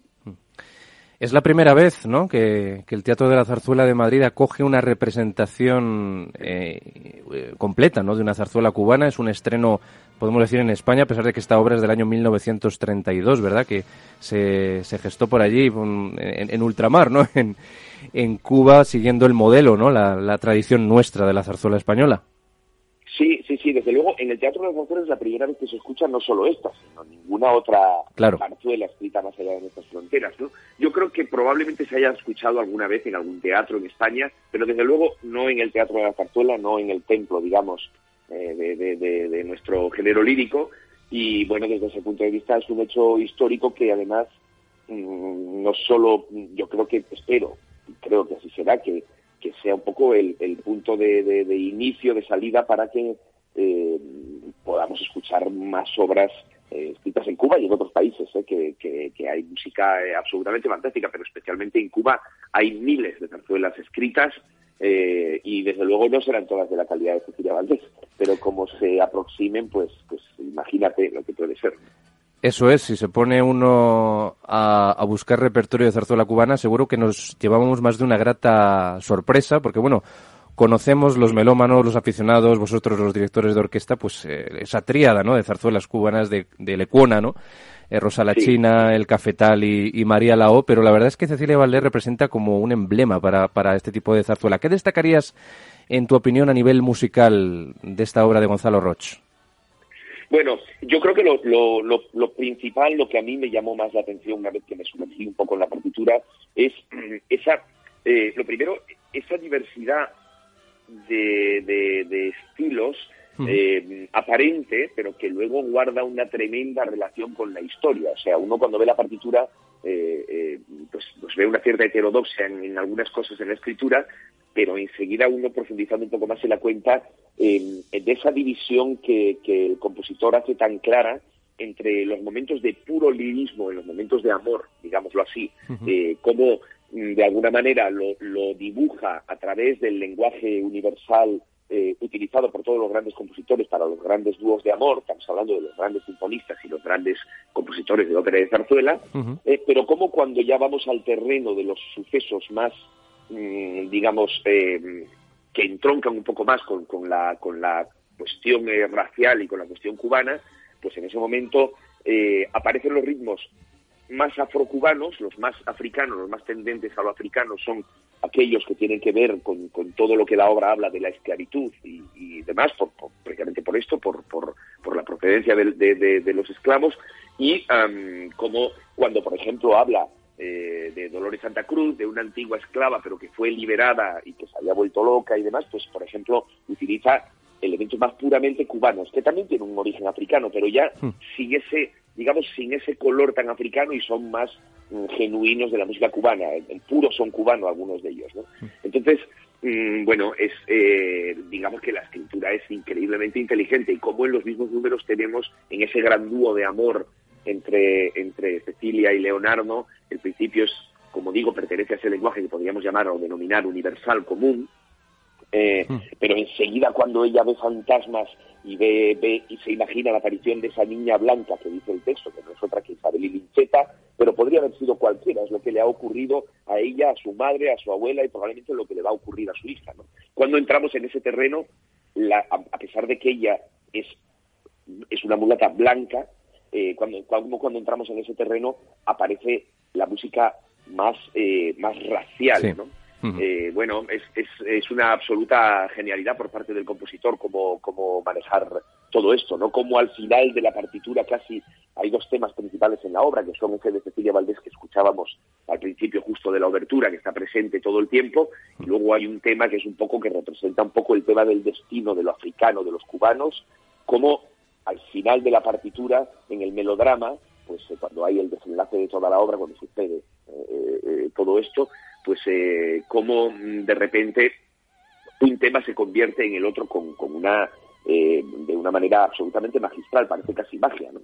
Es la primera vez, ¿no? Que, el Teatro de la Zarzuela de Madrid acoge una representación eh, completa, ¿no? De una zarzuela cubana. Es un estreno, podemos decir, en España, a pesar de que esta obra es del año 1932, ¿verdad? Que se, se gestó por allí, en, ultramar, ¿no? En, en Cuba, siguiendo el modelo, ¿no? La, la tradición nuestra de la zarzuela española. Sí, sí, sí, desde luego en el Teatro de las es la primera vez que se escucha no solo esta, sino ninguna otra claro. escrita más allá de nuestras fronteras. ¿no? Yo creo que probablemente se haya escuchado alguna vez en algún teatro en España, pero desde luego no en el Teatro de la Zarzuela, no en el templo, digamos, eh, de, nuestro género lírico. Y bueno, desde ese punto de vista es un hecho histórico que además mm, no solo, yo creo que, espero, creo que así será, que que sea un poco el, punto de, inicio, de salida para que eh, podamos escuchar más obras eh, escritas en Cuba y en otros países, eh, que, hay música absolutamente fantástica, pero especialmente en Cuba hay miles de zarzuelas escritas y desde luego no serán todas de la calidad de Cecilia Valdés, pero como se aproximen, pues, pues imagínate lo que puede ser. Eso es, si se pone uno a, buscar repertorio de zarzuela cubana, seguro que nos llevamos más de una grata sorpresa, porque bueno, conocemos los melómanos, los aficionados, vosotros los directores de orquesta, pues eh, esa tríada, ¿no? De zarzuelas cubanas de, de Lecuona, ¿no? eh, Rosa la China, el Cafetal y, y, María Lao, pero la verdad es que Cecilia Valdés representa como un emblema para, para este tipo de zarzuela. ¿Qué destacarías, en tu opinión, a nivel musical de esta obra de Gonzalo Roch? Bueno, yo creo que lo, lo, lo, principal, lo que a mí me llamó más la atención una vez que me sumergí un poco en la partitura, es esa, eh, lo primero, esa diversidad de, de, estilos eh, aparente, pero que luego guarda una tremenda relación con la historia. O sea, uno cuando ve la partitura, eh, eh pues, pues, ve una cierta heterodoxia en, en, algunas cosas en la escritura, pero enseguida uno profundizando un poco más se la cuenta de esa división que, el compositor hace tan clara entre los momentos de puro lirismo y los momentos de amor, digámoslo así, eh, como mm, de alguna manera lo, dibuja a través del lenguaje universal eh, utilizado por todos los grandes compositores para los grandes dúos de amor, estamos hablando de los grandes sinfonistas y los grandes compositores de ópera de zarzuela, eh, pero como cuando ya vamos al terreno de los sucesos más digamos, eh, que entroncan un poco más con, con, la, con la cuestión eh, racial y con la cuestión cubana, pues en ese momento eh, aparecen los ritmos más afrocubanos, los más africanos, los más tendentes a lo africano son aquellos que tienen que ver con, con todo lo que la obra habla de la esclavitud y, y demás, por, precisamente por esto, por, por, por la procedencia de, de, de, los esclavos, y como cuando, por ejemplo, habla eh, de Dolores Santa Cruz, de una antigua esclava pero que fue liberada y que se había vuelto loca y demás, pues por ejemplo utiliza elementos más puramente cubanos, que también tienen un origen africano, pero ya hmm. sin ese, digamos, sin ese color tan africano y son más mm, genuinos de la música cubana, en, puro son cubanos algunos de ellos, ¿no? Hmm. Entonces, mm, bueno, es, eh, digamos que la escritura es increíblemente inteligente y como en los mismos números tenemos en ese gran dúo de amor entre, entre Cecilia y Leonardo, el principio es, como digo, pertenece a ese lenguaje que podríamos llamar o denominar universal común, eh, hmm. pero enseguida cuando ella ve fantasmas y ve, ve, y se imagina la aparición de esa niña blanca que dice el texto, que no es otra que Isabel y Lincheta, pero podría haber sido cualquiera, es lo que le ha ocurrido a ella, a su madre, a su abuela y probablemente lo que le va a ocurrir a su hija. ¿no? Cuando entramos en ese terreno, la, a, pesar de que ella es, es una mulata blanca, eh, cuando, cuando, entramos en ese terreno aparece la música más, eh, más racial, ¿no? Eh, bueno, es, es, es, una absoluta genialidad por parte del compositor cómo, cómo manejar todo esto, ¿no? Como al final de la partitura casi hay dos temas principales en la obra, que son ese de Cecilia Valdés que escuchábamos al principio justo de la obertura, que está presente todo el tiempo, y luego hay un tema que es un poco que representa un poco el tema del destino de lo africano, de los cubanos, como al final de la partitura, en el melodrama, pues eh, cuando hay el desenlace de toda la obra, cuando sucede eh, eh, todo esto, pues eh, como mm, de repente un tema se convierte en el otro con, una de una manera absolutamente magistral, parece casi magia, ¿no?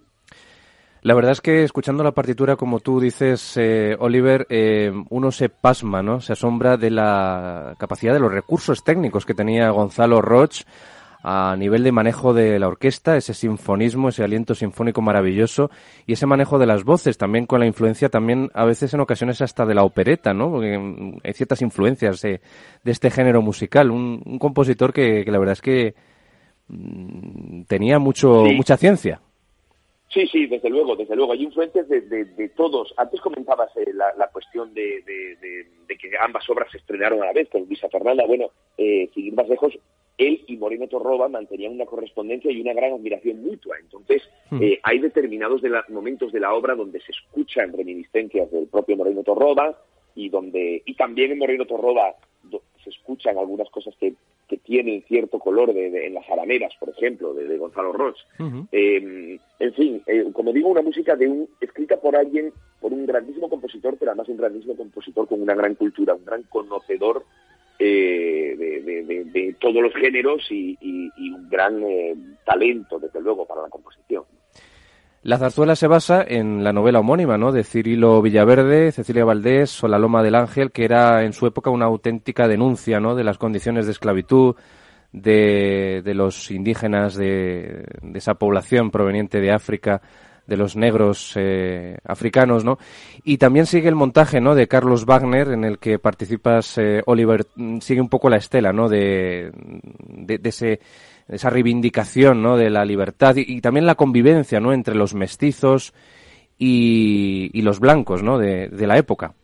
La verdad es que escuchando la partitura, como tú dices, Oliver, uno se pasma, ¿no? Se asombra de la capacidad de los recursos técnicos que tenía Gonzalo Roch a nivel de manejo de la orquesta, ese sinfonismo, ese aliento sinfónico maravilloso y ese manejo de las voces, también con la influencia, también a veces en ocasiones hasta de la opereta, ¿no? Porque mm, hay ciertas influencias de, este género musical. Un, compositor que, la verdad es que mm, tenía mucho, mucha ciencia. Sí, sí, desde luego, desde luego. Hay influencias de, de, todos. Antes comentabas eh, la, la, cuestión de, de, que ambas obras se estrenaron a la vez con Luisa Fernanda. Bueno, eh, seguir más lejos, él y Moreno Torroba mantenían una correspondencia y una gran admiración mutua. Entonces, hmm. eh, hay determinados de momentos de la obra donde se escuchan reminiscencias del propio Moreno Torroba y donde y también en Moreno Torroba se escuchan algunas cosas que, que tienen cierto color de, en las arameras, por ejemplo, de, Gonzalo Roch. Em, en fin, eh, como digo, una música de un escrita por alguien, por un grandísimo compositor, pero además un grandísimo compositor con una gran cultura, un gran conocedor eh, de, todos los géneros y, un gran eh, talento, desde luego, para la composición. La zarzuela se basa en la novela homónima, ¿no? De Cirilo Villaverde, Cecilia Valdés o La Loma del Ángel, que era en su época una auténtica denuncia, ¿no? De las condiciones de esclavitud de, de los indígenas de, de esa población proveniente de África de los negros eh, africanos, ¿no? Y también sigue el montaje, ¿no? De Carlos Wagner, en el que participas, eh, Oliver, mm, sigue un poco la estela, ¿no? De, de, ese, esa reivindicación, ¿no? De la libertad y, también la convivencia, ¿no? Entre los mestizos y, los blancos, ¿no? De, la época.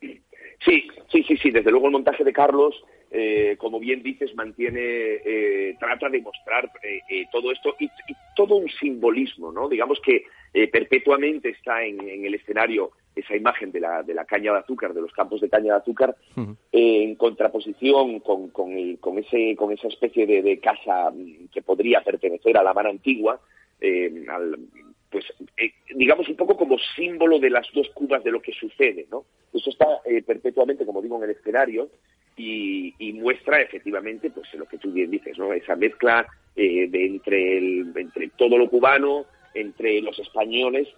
Sí, sí, sí, sí. Desde luego el montaje de Carlos, eh, como bien dices, mantiene, eh, trata de mostrar eh, todo esto y, todo un simbolismo, ¿no? Digamos que perpetuamente está en, el escenario esa imagen de la, de la caña de azúcar, de los campos de caña de azúcar, en contraposición con, con, ese, con esa especie de, de, casa mm, que podría pertenecer a la mano antigua, al, pues eh, digamos un poco como símbolo de las dos Cubas de lo que sucede, ¿no? Eso está eh, perpetuamente, como digo, en el escenario y, muestra efectivamente, pues lo que tú bien dices, ¿no? Esa mezcla eh, de entre el, entre todo lo cubano, entre los españoles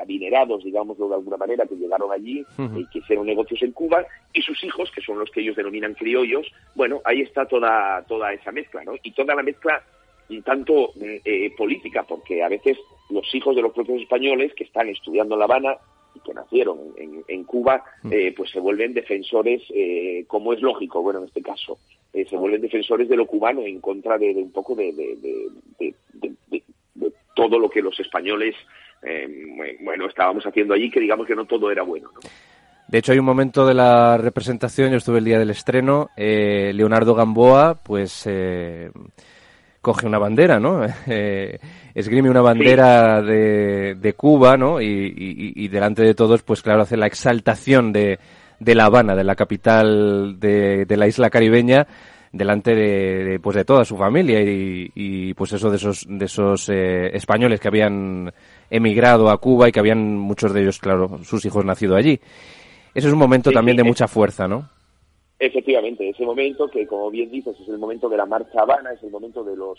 adinerados, digámoslo de alguna manera, que llegaron allí y que hicieron negocios en Cuba, y sus hijos, que son los que ellos denominan criollos, bueno, ahí está toda, toda esa mezcla, ¿no? Y toda la mezcla un tanto eh, política, porque a veces los hijos de los propios españoles que están estudiando en La Habana y que nacieron en, Cuba, mm. eh, pues se vuelven defensores, eh, como es lógico, bueno, en este caso, se vuelven defensores de lo cubano en contra de, un poco de, todo lo que los españoles, bueno, estábamos haciendo allí, que digamos que no todo era bueno, De hecho, hay un momento de la representación, yo estuve el día del estreno, Leonardo Gamboa, pues coge una bandera, ¿no? Eh, esgrime una bandera de, de, Cuba, ¿no? Y, delante de todos, pues claro, hace la exaltación de, de La Habana, de la capital de, de la isla caribeña, delante de, pues de toda su familia y, pues eso de esos de esos eh, españoles que habían emigrado a Cuba y que habían muchos de ellos claro sus hijos nacido allí. Ese es un momento también de mucha fuerza no Efectivamente, ese momento que, como bien dices, es el momento de la marcha Habana, es el momento de los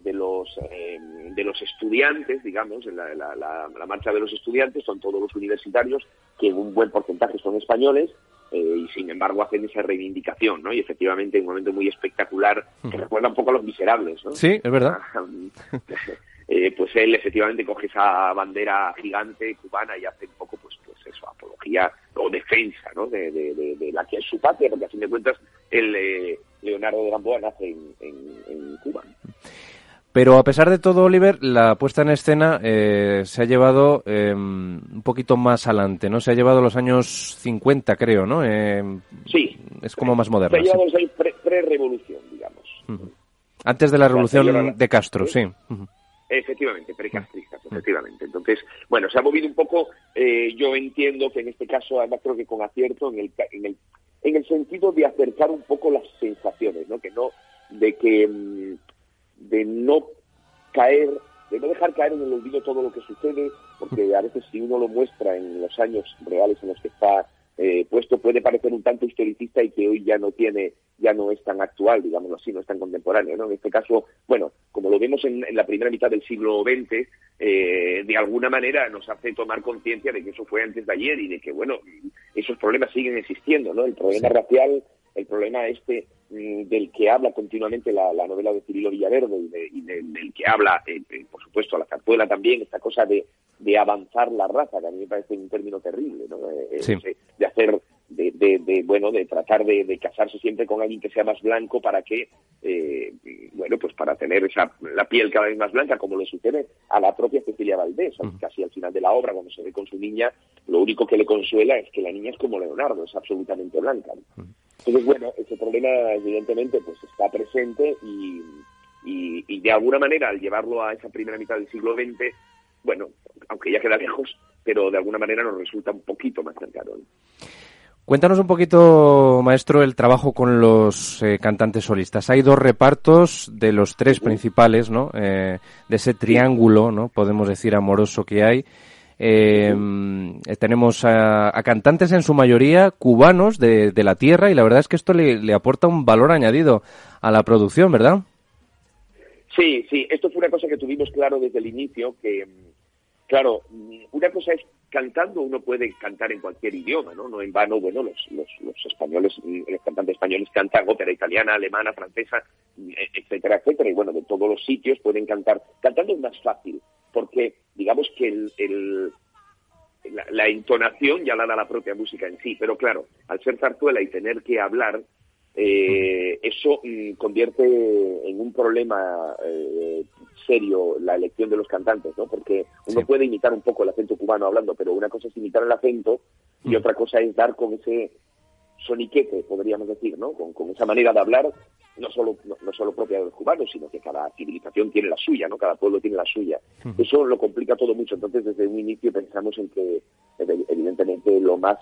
de los eh, de los estudiantes, digamos, la, la, la, marcha de los estudiantes son todos los universitarios que un buen porcentaje son españoles eh, y sin embargo hacen esa reivindicación, ¿no? Y efectivamente un momento muy espectacular que recuerda un poco a los miserables, ¿no? Sí, es verdad. Eh, pues él efectivamente coge esa bandera gigante cubana y hace un poco pues eso, apología o defensa ¿no? de, de, la que es su patria, porque a fin de cuentas el eh, Leonardo de Gamboa nace en, Cuba. Pero a pesar de todo, Oliver, la puesta en escena eh, se ha llevado em, un poquito más adelante, ¿no? Se ha llevado los años 50, creo, ¿no? Em, sí. Es como más moderno. Se ha llevado pre-revolución, digamos. Antes de la revolución de Castro, sí. Efectivamente, precastristas, efectivamente. Entonces, bueno, se ha movido un poco, eh, yo entiendo que en este caso, además creo que con acierto, en el, en el, en el sentido de acercar un poco las sensaciones, ¿no? Que no, de que, mm, de no caer, de no dejar caer en el olvido todo lo que sucede, porque a veces si uno lo muestra en los años reales en los que está eh, puesto puede parecer un tanto historicista y que hoy ya no tiene, ya no es tan actual, digámoslo así, no es tan contemporáneo, ¿no? En este caso, bueno, como lo vemos en, la primera mitad del siglo XX, eh, de alguna manera nos hace tomar conciencia de que eso fue antes de ayer y de que, bueno, esos problemas siguen existiendo, ¿no? El problema racial, el problema este mm, del que habla continuamente la, novela de Cirilo Villaverde y, del que habla, eh, por supuesto, la zarzuela también, esta cosa de de avanzar la raza, que a mí me parece un término terrible, ¿no? Eh, eh, de, hacer, de, de, bueno, de tratar de, casarse siempre con alguien que sea más blanco para que, eh, bueno, pues para tener esa, la piel cada vez más blanca, como le sucede a la propia Cecilia Valdés, casi al final de la obra, cuando se ve con su niña, lo único que le consuela es que la niña es como Leonardo, es absolutamente blanca. Entonces, bueno, ese problema evidentemente pues está presente y, y, y de alguna manera al llevarlo a esa primera mitad del siglo XX, bueno, aunque ya queda lejos, pero de alguna manera nos resulta un poquito más cercano. Cuéntanos un poquito, maestro, el trabajo con los eh, cantantes solistas. Hay dos repartos de los tres principales, ¿no? Eh, de ese triángulo, ¿no? Podemos decir amoroso que hay. Eh, tenemos a, cantantes en su mayoría cubanos de, la tierra y la verdad es que esto le, aporta un valor añadido a la producción, ¿verdad? Sí, sí, esto fue una cosa que tuvimos claro desde el inicio, que Claro, una cosa es cantando, uno puede cantar en cualquier idioma, ¿no? No en vano, bueno, los, los, los españoles, los cantantes españoles cantan ópera italiana, alemana, francesa, etcétera, etcétera, y bueno, de todos los sitios pueden cantar. Cantando es más fácil, porque digamos que el, el la, entonación ya la da la propia música en sí, pero claro, al ser zarzuela y tener que hablar, eh, eso mm, convierte en un problema eh, serio la elección de los cantantes, ¿no? Porque uno puede imitar un poco el acento cubano hablando, pero una cosa es imitar el acento y mm. otra cosa es dar con ese soniquete, podríamos decir, ¿no? Con, esa manera de hablar, no solo, no, solo propia de los cubanos, sino que cada civilización tiene la suya, ¿no? Cada pueblo tiene la suya. Eso lo complica todo mucho. Entonces, desde un inicio pensamos en que, evidentemente, lo más,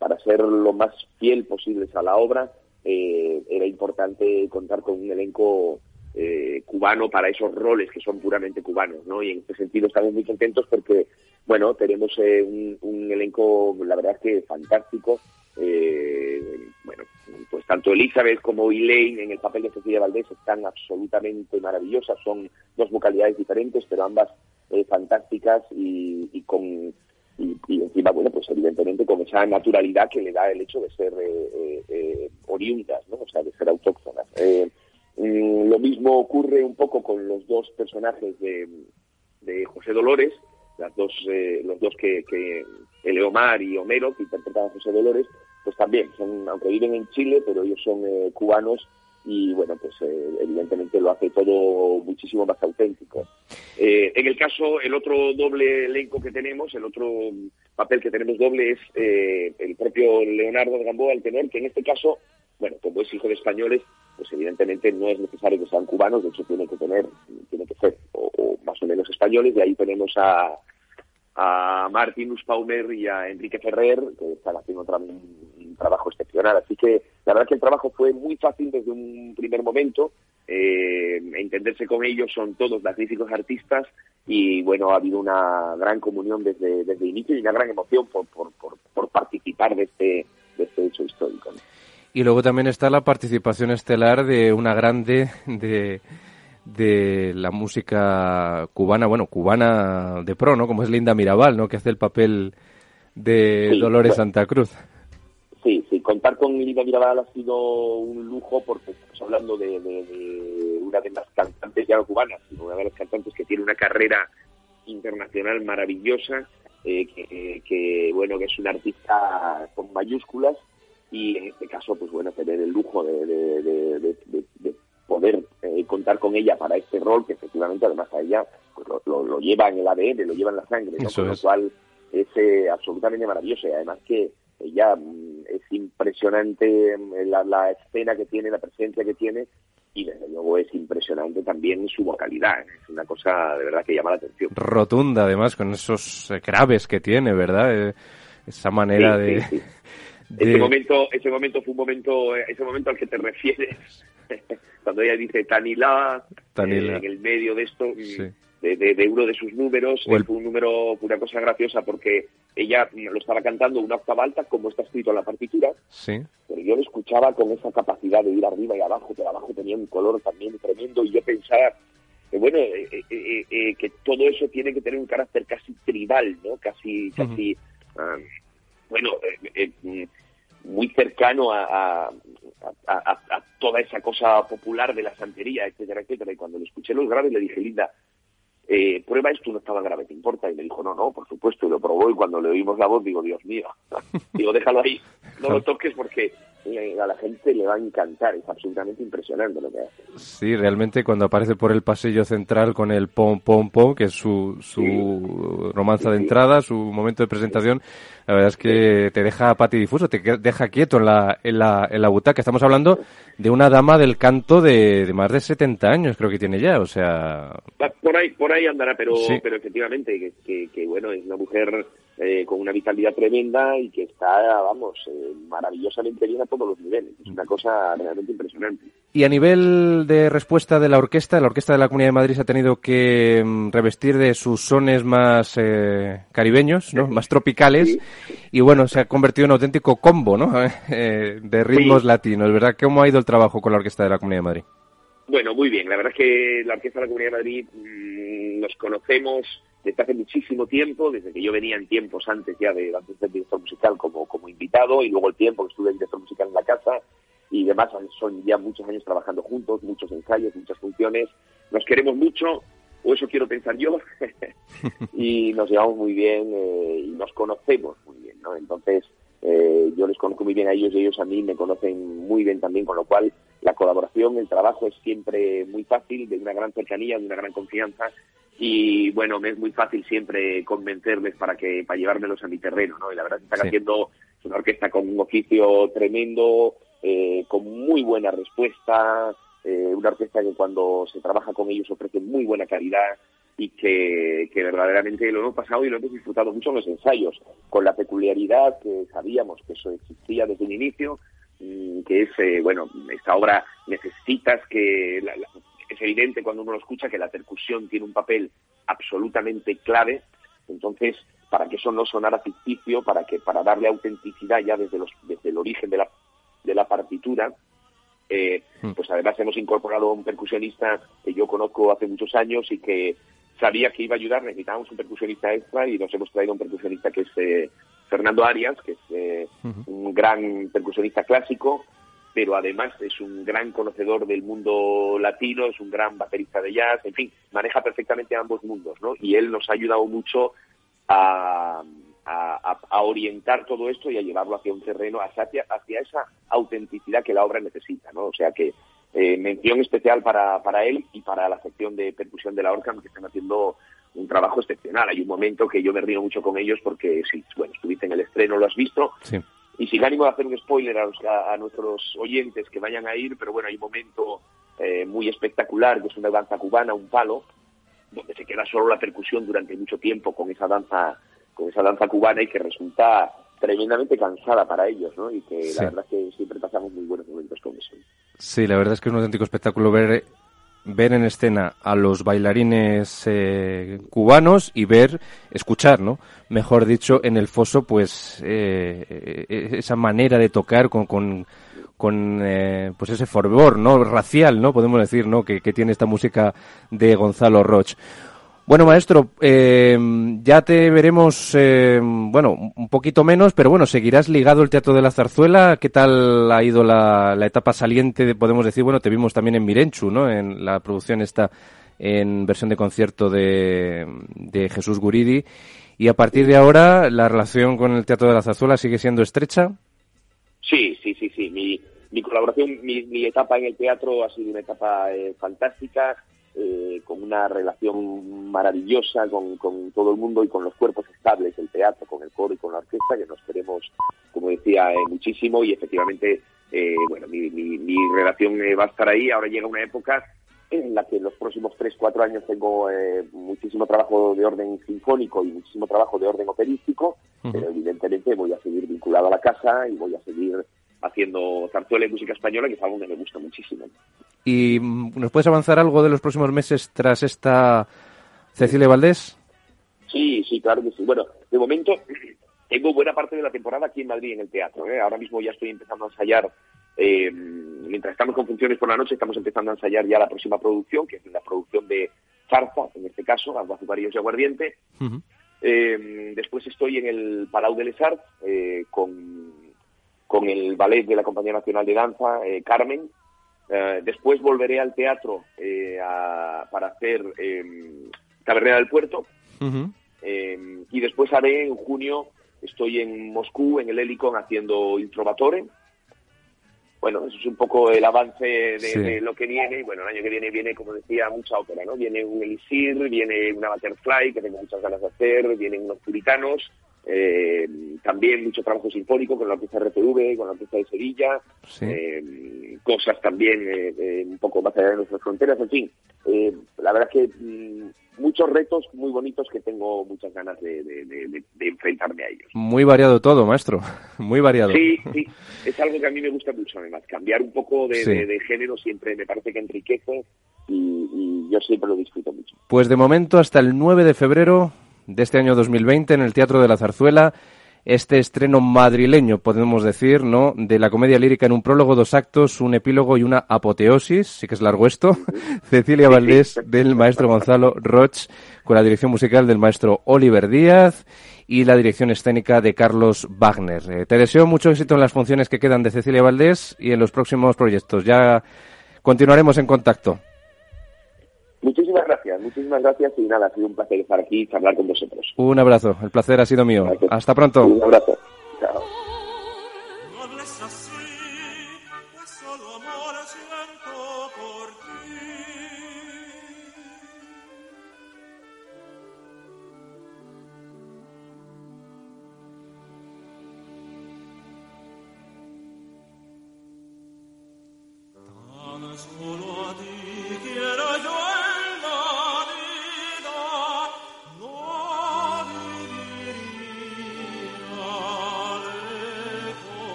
para ser lo más fiel posibles a la obra, eh, era importante contar con un elenco eh, cubano para esos roles que son puramente cubanos, ¿no? Y en este sentido estamos muy contentos porque, bueno, tenemos eh, un, elenco, la verdad que fantástico, eh, bueno, pues tanto Elizabeth como Elaine en el papel de Cecilia Valdés están absolutamente maravillosas, son dos vocalidades diferentes, pero ambas eh, fantásticas y, con y, encima, bueno, pues evidentemente con esa naturalidad que le da el hecho de ser eh, eh oriundas, ¿no? O sea, de ser autóctonas. Mm, lo mismo ocurre un poco con los dos personajes de, de José Dolores, las dos, los dos que, que Eleomar y Homero, que interpretan a José Dolores, pues también, son, aunque viven en Chile, pero ellos son eh, cubanos y bueno, pues eh, evidentemente lo hace todo muchísimo más auténtico. Eh, en el caso, el otro doble elenco que tenemos, el otro papel que tenemos doble es el propio Leonardo de Gamboa, el tenor, que en este caso, bueno, como es hijo de españoles, pues evidentemente no es necesario que sean cubanos, de hecho tiene que tener, tiene que ser o más o menos españoles, y ahí tenemos a, a Martin Nussbaumer y a Enrique Ferrer, que están haciendo un trabajo excepcional. Así que la verdad que el trabajo fue muy fácil desde un primer momento. Eh, entenderse con ellos son todos magníficos artistas y bueno, ha habido una gran comunión desde, desde el inicio y una gran emoción por, por, por, participar de este, de este hecho histórico. Y luego también está la participación estelar de una grande de de la música cubana, bueno, cubana de pro, ¿no? Como es Linda Mirabal, ¿no? Que hace el papel de Dolores Santa Cruz. Sí, sí, contar con Linda Mirabal ha sido un lujo porque estamos hablando de, una de las cantantes ya no cubanas, sino una de las cantantes que tiene una carrera internacional maravillosa, eh, que, bueno, que es una artista con mayúsculas y en este caso, pues bueno, tener el lujo de poder eh, contar con ella para este rol, que efectivamente además a ella pues, lo, lleva en el ADN, lo lleva en la sangre, ¿no? con lo cual es eh, absolutamente maravilloso y además que ella mm, es impresionante mm, la, escena que tiene, la presencia que tiene y desde luego es impresionante también su vocalidad, ¿eh? es una cosa de verdad que llama la atención. Rotunda además con esos graves que tiene, ¿verdad? esa manera de... Ese momento, ese momento fue un momento, ese momento al que te refieres, cuando ella dice Tanila, eh, en el medio de esto, de, uno de sus números, fue un número, una cosa graciosa porque ella lo estaba cantando una octava alta, como está escrito en la partitura, pero yo lo escuchaba con esa capacidad de ir arriba y abajo, pero abajo tenía un color también tremendo y yo pensaba que bueno, eh, eh, que todo eso tiene que tener un carácter casi tribal, ¿no? Casi, casi, ah, bueno, mm, muy cercano a, a, toda esa cosa popular de la santería, etcétera, etcétera. Y cuando le escuché los graves le dije, Linda, eh, prueba esto, no estaba grave, ¿te importa? Y me dijo, no, no, por supuesto, y lo probó y cuando le oímos la voz digo, Dios mío, digo, déjalo ahí, no lo toques porque a la gente le va a encantar, es absolutamente impresionante lo que hace. Sí, realmente cuando aparece por el pasillo central con el pom pom pom, que es su, su romanza de entrada, su momento de presentación, la verdad es que te deja patidifuso, te deja quieto en la, en la, en la butaca. Estamos hablando de una dama del canto de, más de 70 años, creo que tiene ya, o sea... Por ahí, por ahí andará, pero, pero efectivamente, que, que, bueno, es una mujer eh, con una vitalidad tremenda y que está, vamos, eh, maravillosamente bien a todos los niveles. Es una cosa realmente impresionante. Y a nivel de respuesta de la orquesta, la Orquesta de la Comunidad de Madrid se ha tenido que mm, revestir de sus sones más eh, caribeños, ¿no? más tropicales, y bueno, se ha convertido en un auténtico combo ¿no? de ritmos latinos, ¿verdad? ¿Cómo ha ido el trabajo con la Orquesta de la Comunidad de Madrid? Bueno, muy bien. La verdad es que la Orquesta de la Comunidad de Madrid mm, nos conocemos desde hace muchísimo tiempo, desde que yo venía en tiempos antes ya de antes del director musical como, como invitado y luego el tiempo que estuve de director musical en la casa y demás, son ya muchos años trabajando juntos, muchos ensayos, muchas funciones, nos queremos mucho, o eso quiero pensar yo, y nos llevamos muy bien eh, y nos conocemos muy bien, ¿no? Entonces, eh, yo les conozco muy bien a ellos y ellos a mí me conocen muy bien también, con lo cual la colaboración, el trabajo es siempre muy fácil, de una gran cercanía, de una gran confianza y bueno, me es muy fácil siempre convencerles para que para llevármelos a mi terreno, ¿no? Y la verdad que están haciendo una orquesta con un oficio tremendo, eh, con muy buena respuesta, eh, una orquesta que cuando se trabaja con ellos ofrece muy buena calidad y que, que, verdaderamente lo hemos pasado y lo hemos disfrutado mucho en los ensayos, con la peculiaridad que sabíamos que eso existía desde un inicio, mm, que es, eh, bueno, esta obra necesitas que, es evidente cuando uno lo escucha que la percusión tiene un papel absolutamente clave, entonces, para que eso no sonara ficticio, para que para darle autenticidad ya desde, los, desde el origen de la, de la partitura, eh, hmm. pues además hemos incorporado a un percusionista que yo conozco hace muchos años y que sabía que iba a ayudar, necesitábamos un percusionista extra y nos hemos traído un percusionista que es eh, Fernando Arias, que es eh, un gran percusionista clásico, pero además es un gran conocedor del mundo latino, es un gran baterista de jazz, en fin, maneja perfectamente ambos mundos, ¿no? Y él nos ha ayudado mucho a, a, orientar todo esto y a llevarlo hacia un terreno, hacia, hacia esa autenticidad que la obra necesita, ¿no? O sea que eh, mención especial para, para él y para la sección de percusión de la Orca, que están haciendo un trabajo excepcional. Hay un momento que yo me río mucho con ellos porque, si, bueno, estuviste en el estreno, lo has visto. Y sin ánimo de hacer un spoiler a, nuestros oyentes que vayan a ir, pero bueno, hay un momento eh, muy espectacular, que es una danza cubana, un palo, donde se queda solo la percusión durante mucho tiempo con esa danza, con esa danza cubana y que resulta tremendamente cansada para ellos, ¿no? Y que la verdad es que siempre pasamos muy buenos momentos con eso. Sí, la verdad es que es un auténtico espectáculo ver ver en escena a los bailarines eh, cubanos y ver, escuchar, ¿no? Mejor dicho, en el foso, pues eh, eh, esa manera de tocar con, con, con pues ese fervor, ¿no? Racial, ¿no? Podemos decir, ¿no? Que, que tiene esta música de Gonzalo Roch. Bueno, maestro, eh, ya te veremos, eh, bueno, un poquito menos, pero bueno, seguirás ligado el Teatro de la Zarzuela. ¿Qué tal ha ido la, etapa saliente? podemos decir, bueno, te vimos también en Mirenchu, ¿no? En la producción esta en versión de concierto de, Jesús Guridi. Y a partir de ahora, ¿la relación con el Teatro de la Zarzuela sigue siendo estrecha? Sí, sí, sí, sí. Mi, mi colaboración, mi, etapa en el teatro ha sido una etapa eh, fantástica eh, con una relación maravillosa con, todo el mundo y con los cuerpos estables del teatro, con el coro y con la orquesta, que nos queremos, como decía, eh, muchísimo y efectivamente, eh, bueno, mi, mi, relación va a estar ahí. Ahora llega una época en la que en los próximos 3, 4 años tengo muchísimo trabajo de orden sinfónico y muchísimo trabajo de orden operístico, pero evidentemente voy a seguir vinculado a la casa y voy a seguir haciendo zarzuela y música española, que es algo que me gusta muchísimo. ¿Y mm, nos puedes avanzar algo de los próximos meses tras esta Cecilia Valdés? Sí, sí, claro que sí. Bueno, de momento tengo buena parte de la temporada aquí en Madrid en el teatro. ¿eh? Ahora mismo ya estoy empezando a ensayar, eh, mientras estamos con funciones por la noche, estamos empezando a ensayar ya la próxima producción, que es la producción de Zarza, en este caso, Aguazucarillos y Aguardiente. eh, después estoy en el Palau de Les Arts eh, con, con el ballet de la Compañía Nacional de Danza, Carmen, eh, después volveré al teatro eh, para hacer eh, Tabernera del Puerto. Em, y después haré en junio, estoy en Moscú, en el Helicon, haciendo Introvatore. Bueno, eso es un poco el avance de, lo que viene. Y bueno, el año que viene viene, como decía, mucha ópera, ¿no? Viene un Elisir, viene una Butterfly, que tengo muchas ganas de hacer, vienen unos puritanos, eh, también mucho trabajo sinfónico con la orquesta RTV, con la orquesta de Sevilla, eh, cosas también eh, un poco más allá de nuestras fronteras, en fin. la verdad es que mm, muchos retos muy bonitos que tengo muchas ganas de, enfrentarme a ellos. Muy variado todo, maestro, muy variado. Sí, sí, es algo que a mí me gusta mucho además, cambiar un poco de, género siempre me parece que enriquece y, y yo siempre lo disfruto mucho. Pues de momento hasta el 9 de febrero de este año 2020 en el Teatro de la Zarzuela este estreno madrileño, podemos decir, ¿no? De la comedia lírica en un prólogo, dos actos, un epílogo y una apoteosis, sí que es largo esto. Cecilia Valdés del maestro Gonzalo Roch, con la dirección musical del maestro Oliver Díaz y la dirección escénica de Carlos Wagner. Eh, te deseo mucho éxito en las funciones que quedan de Cecilia Valdés y en los próximos proyectos. Ya continuaremos en contacto. Muchísimas gracias, muchísimas gracias y nada, ha sido un placer estar aquí y charlar con vosotros. Un abrazo, el placer ha sido mío. Hasta pronto. Un abrazo.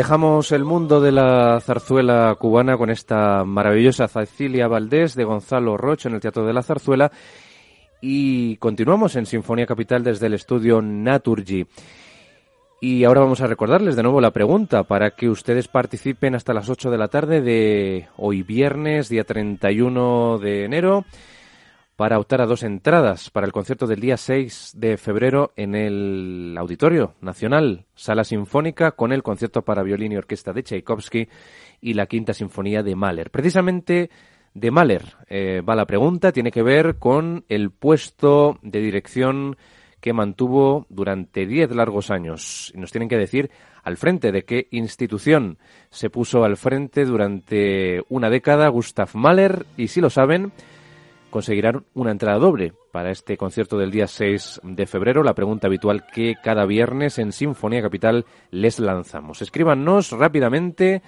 Dejamos el mundo de la zarzuela cubana con esta maravillosa Cecilia Valdés de Gonzalo Roche en el Teatro de la Zarzuela y continuamos en Sinfonía Capital desde el estudio Naturgy. Y ahora vamos a recordarles de nuevo la pregunta para que ustedes participen hasta las 8 de la tarde de hoy viernes, día 31 de enero para optar a dos entradas para el concierto del día 6 de febrero en el Auditorio Nacional, Sala Sinfónica, con el concierto para violín y orquesta de Tchaikovsky y la Quinta Sinfonía de Mahler. Precisamente de Mahler eh, va la pregunta, tiene que ver con el puesto de dirección que mantuvo durante diez largos años. Nos tienen que decir al frente de qué institución se puso al frente durante una década Gustav Mahler, y si lo saben, conseguirán una entrada doble para este concierto del día 6 de febrero, la pregunta habitual que cada viernes en Sinfonía Capital les lanzamos. Escríbanos rápidamente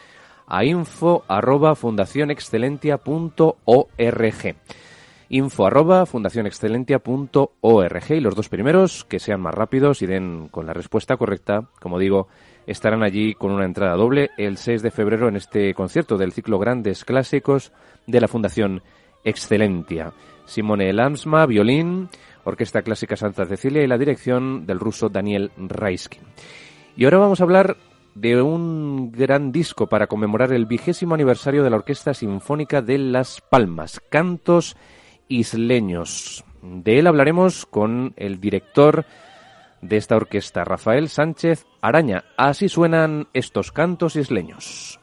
a info arroba fundacionexcelentia.org info arroba fundacionexcelentia.org y los dos primeros que sean más rápidos y den con la respuesta correcta, como digo, estarán allí con una entrada doble el 6 de febrero en este concierto del ciclo Grandes Clásicos de la Fundación Excelentia. Simone Lamsma, violín, Orquesta Clásica Santa Cecilia y la dirección del ruso Daniel Raisky. Y ahora vamos a hablar de un gran disco para conmemorar el vigésimo aniversario de la Orquesta Sinfónica de Las Palmas, Cantos Isleños. De él hablaremos con el director de esta orquesta, Rafael Sánchez Araña. Así suenan estos cantos isleños.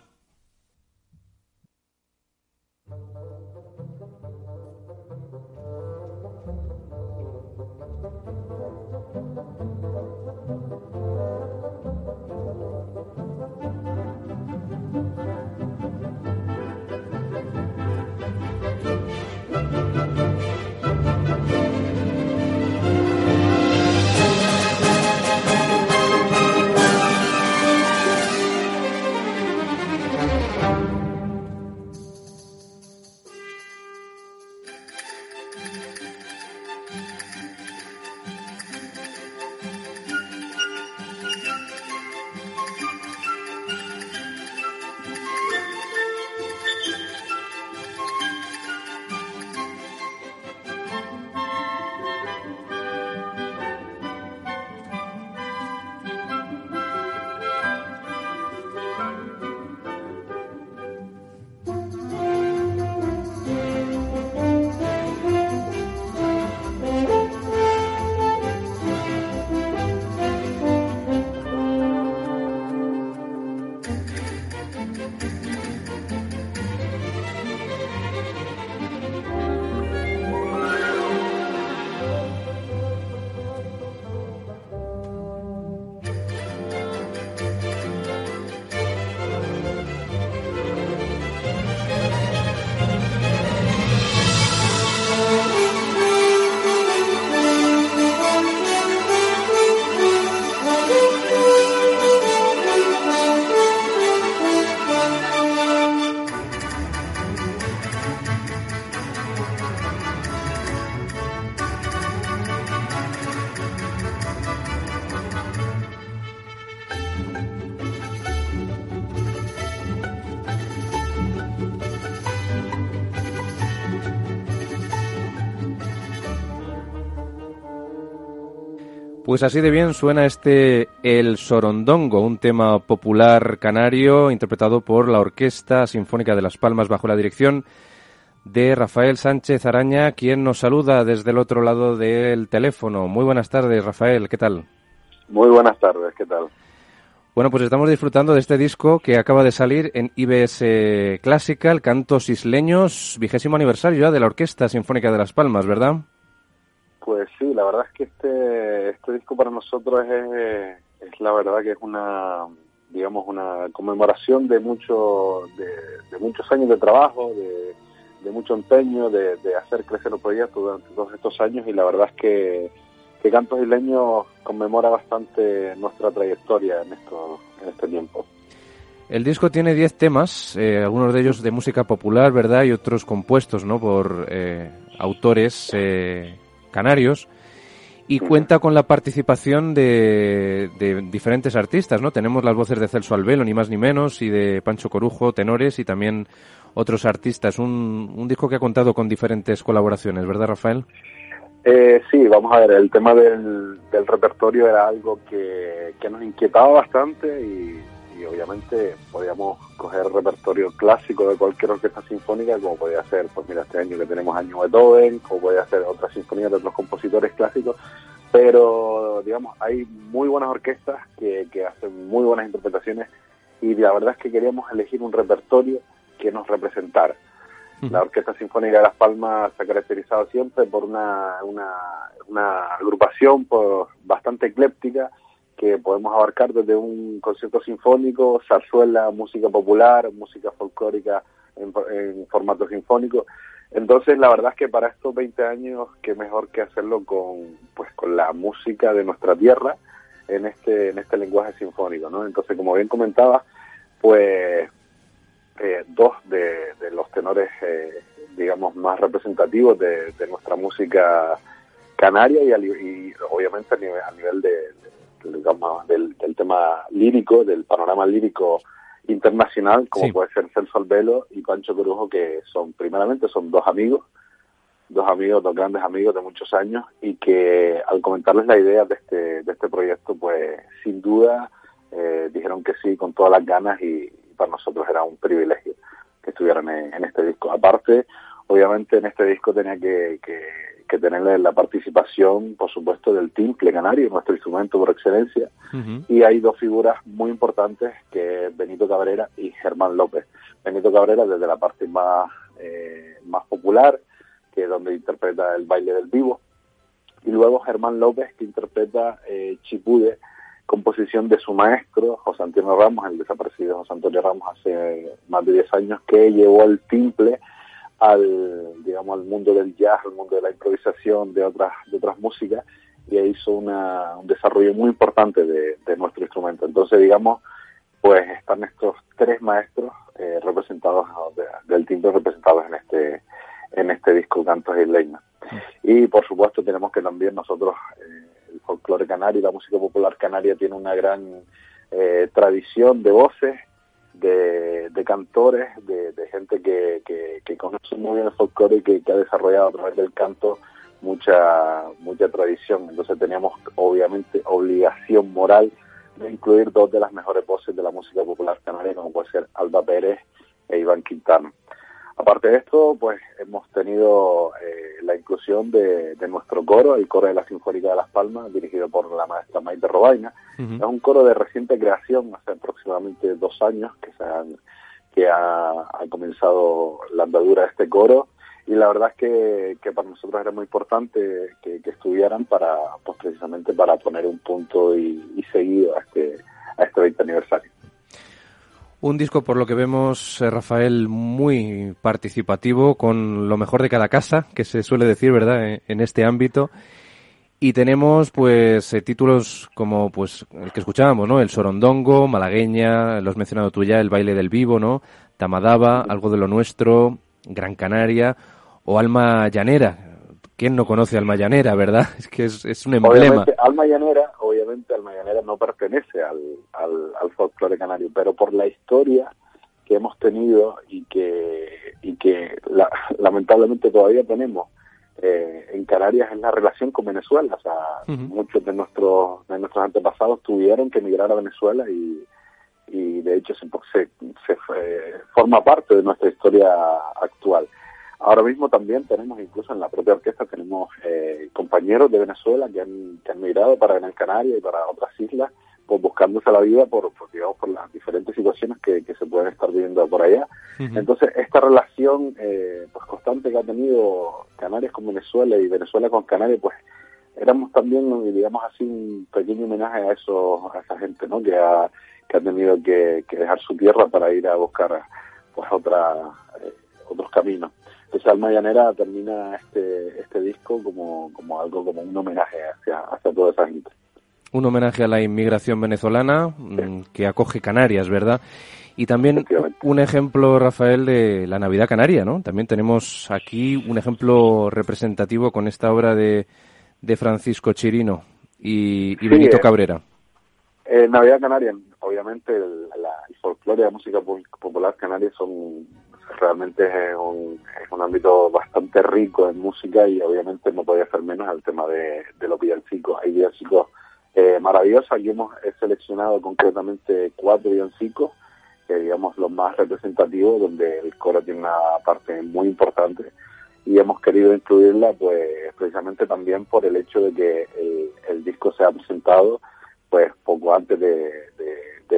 Pues así de bien suena este El Sorondongo, un tema popular canario interpretado por la Orquesta Sinfónica de Las Palmas bajo la dirección de Rafael Sánchez Araña, quien nos saluda desde el otro lado del teléfono. Muy buenas tardes, Rafael, ¿qué tal? Muy buenas tardes, ¿qué tal? Bueno, pues estamos disfrutando de este disco que acaba de salir en IBS Classical, Cantos Isleños, vigésimo aniversario ya de la Orquesta Sinfónica de Las Palmas, ¿verdad? Pues sí, la verdad es que este, este disco para nosotros es, es la verdad que es una, digamos, una conmemoración de, mucho, de, muchos años de trabajo, de, mucho empeño, de, hacer crecer el proyecto durante todos estos años y la verdad es que, que Cantos Isleños conmemora bastante nuestra trayectoria en, esto, en este tiempo. El disco tiene 10 temas, eh, algunos de ellos de música popular, ¿verdad? Y otros compuestos, ¿no? Por eh, autores eh, canarios y cuenta con la participación de, diferentes artistas, ¿no? Tenemos las voces de Celso Albelo, ni más ni menos, y de Pancho Corujo, tenores, y también otros artistas. Un, un disco que ha contado con diferentes colaboraciones, ¿verdad, Rafael? Eh, sí, vamos a ver, el tema del, del repertorio era algo que, que nos inquietaba bastante y, y obviamente podíamos coger repertorio clásico de cualquier orquesta sinfónica, como podía ser, pues mira, este año que tenemos año Beethoven, o podía ser otras sinfonías de otros compositores clásicos, pero digamos, hay muy buenas orquestas que, que hacen muy buenas interpretaciones y la verdad es que queríamos elegir un repertorio que nos representara. La Orquesta Sinfónica de Las Palmas se ha caracterizado siempre por una, una, una agrupación pues, bastante ecléptica, que podemos abarcar desde un concierto sinfónico, zarzuela, música popular, música folclórica en, formato sinfónico. Entonces, la verdad es que para estos 20 años, qué mejor que hacerlo con, pues, con la música de nuestra tierra en este, en este lenguaje sinfónico, ¿no? Entonces, como bien comentaba, pues eh, dos de, los tenores, eh, digamos, más representativos de, nuestra música canaria y, y obviamente a nivel, a nivel de, digamos, del, tema lírico, del panorama lírico internacional, como puede ser Celso Albelo y Pancho Corujo, que son, primeramente, son dos amigos, dos amigos, dos grandes amigos de muchos años, y que al comentarles la idea de este, de este proyecto, pues sin duda eh, dijeron que sí con todas las ganas y, para nosotros era un privilegio que estuvieran en, este disco. Aparte, obviamente en este disco tenía que, que que tener la participación, por supuesto, del timple canario, nuestro instrumento por excelencia. Y hay dos figuras muy importantes, que es Benito Cabrera y Germán López. Benito Cabrera desde la parte más, eh, más popular, que es donde interpreta el baile del vivo. Y luego Germán López, que interpreta eh, Chipude, composición de su maestro, José Antonio Ramos, el desaparecido José Antonio Ramos hace más de 10 años, que llevó el timple al digamos al mundo del jazz, al mundo de la improvisación, de otras de otras músicas y hizo una, un desarrollo muy importante de, nuestro instrumento. Entonces, digamos, pues están estos tres maestros eh, representados del timbre representados en este en este disco Cantos y Leina. Y por supuesto tenemos que también nosotros eh, el folclore canario la música popular canaria tiene una gran eh, tradición de voces de, cantores, de, gente que, que, conoce muy bien el folclore y que, ha desarrollado a través del canto mucha mucha tradición. Entonces teníamos obviamente obligación moral de incluir dos de las mejores voces de la música popular canaria, como puede ser Alba Pérez e Iván Quintana. Aparte de esto, pues hemos tenido eh, la inclusión de, nuestro coro, el coro de la Sinfónica de Las Palmas, dirigido por la maestra Maite Robaina. Es un coro de reciente creación, hace aproximadamente dos años que, se han, que ha, comenzado la andadura de este coro. Y la verdad es que, para nosotros era muy importante que, estuvieran para, pues precisamente para poner un punto y, y seguir a este, a este 20 aniversario. Un disco, por lo que vemos, eh, Rafael, muy participativo, con lo mejor de cada casa, que se suele decir, ¿verdad?, en este ámbito. Y tenemos, pues, eh, títulos como, pues, el que escuchábamos, ¿no? El Sorondongo, Malagueña, lo has mencionado tú ya, El Baile del Vivo, ¿no? Tamadaba, Algo de lo Nuestro, Gran Canaria, o Alma Llanera, ¿Quién no conoce Alma Llanera, verdad? Es que es, un emblema. Obviamente, Alma Llanera, obviamente Alma Llanera no pertenece al, al, folclore canario, pero por la historia que hemos tenido y que, y que lamentablemente todavía tenemos eh, en Canarias es la relación con Venezuela. O sea, muchos de nuestros, de nuestros antepasados tuvieron que emigrar a Venezuela y, y de hecho se, se, forma parte de nuestra historia actual. Ahora mismo también tenemos, incluso en la propia orquesta, tenemos eh, compañeros de Venezuela que han, que han migrado para Gran Canaria y para otras islas, pues buscándose la vida por, por digamos, por las diferentes situaciones que, que se pueden estar viviendo por allá. Entonces, esta relación eh, pues constante que ha tenido Canarias con Venezuela y Venezuela con Canarias, pues éramos también, digamos así, un pequeño homenaje a eso, a esa gente, ¿no? Que ha, que ha tenido que, dejar su tierra para ir a buscar, pues, otra, eh, otros caminos. Entonces Alma Llanera termina este, este disco como, como algo, como un homenaje hacia, hacia toda esa gente. Un homenaje a la inmigración venezolana mm, que acoge Canarias, ¿verdad? Y también un ejemplo, Rafael, de la Navidad Canaria, ¿no? También tenemos aquí un ejemplo representativo con esta obra de, de Francisco Chirino y, Benito eh, Cabrera. Eh, Navidad Canaria, obviamente el, la, el folclore y la música popular canaria son realmente es un, es un ámbito bastante rico en música y obviamente no podía ser menos el tema de, de los villancicos. Hay villancicos eh, maravillosos, aquí hemos seleccionado concretamente cuatro villancicos, que digamos los más representativos, donde el coro tiene una parte muy importante. Y hemos querido incluirla pues precisamente también por el hecho de que el, disco se ha presentado pues poco antes de,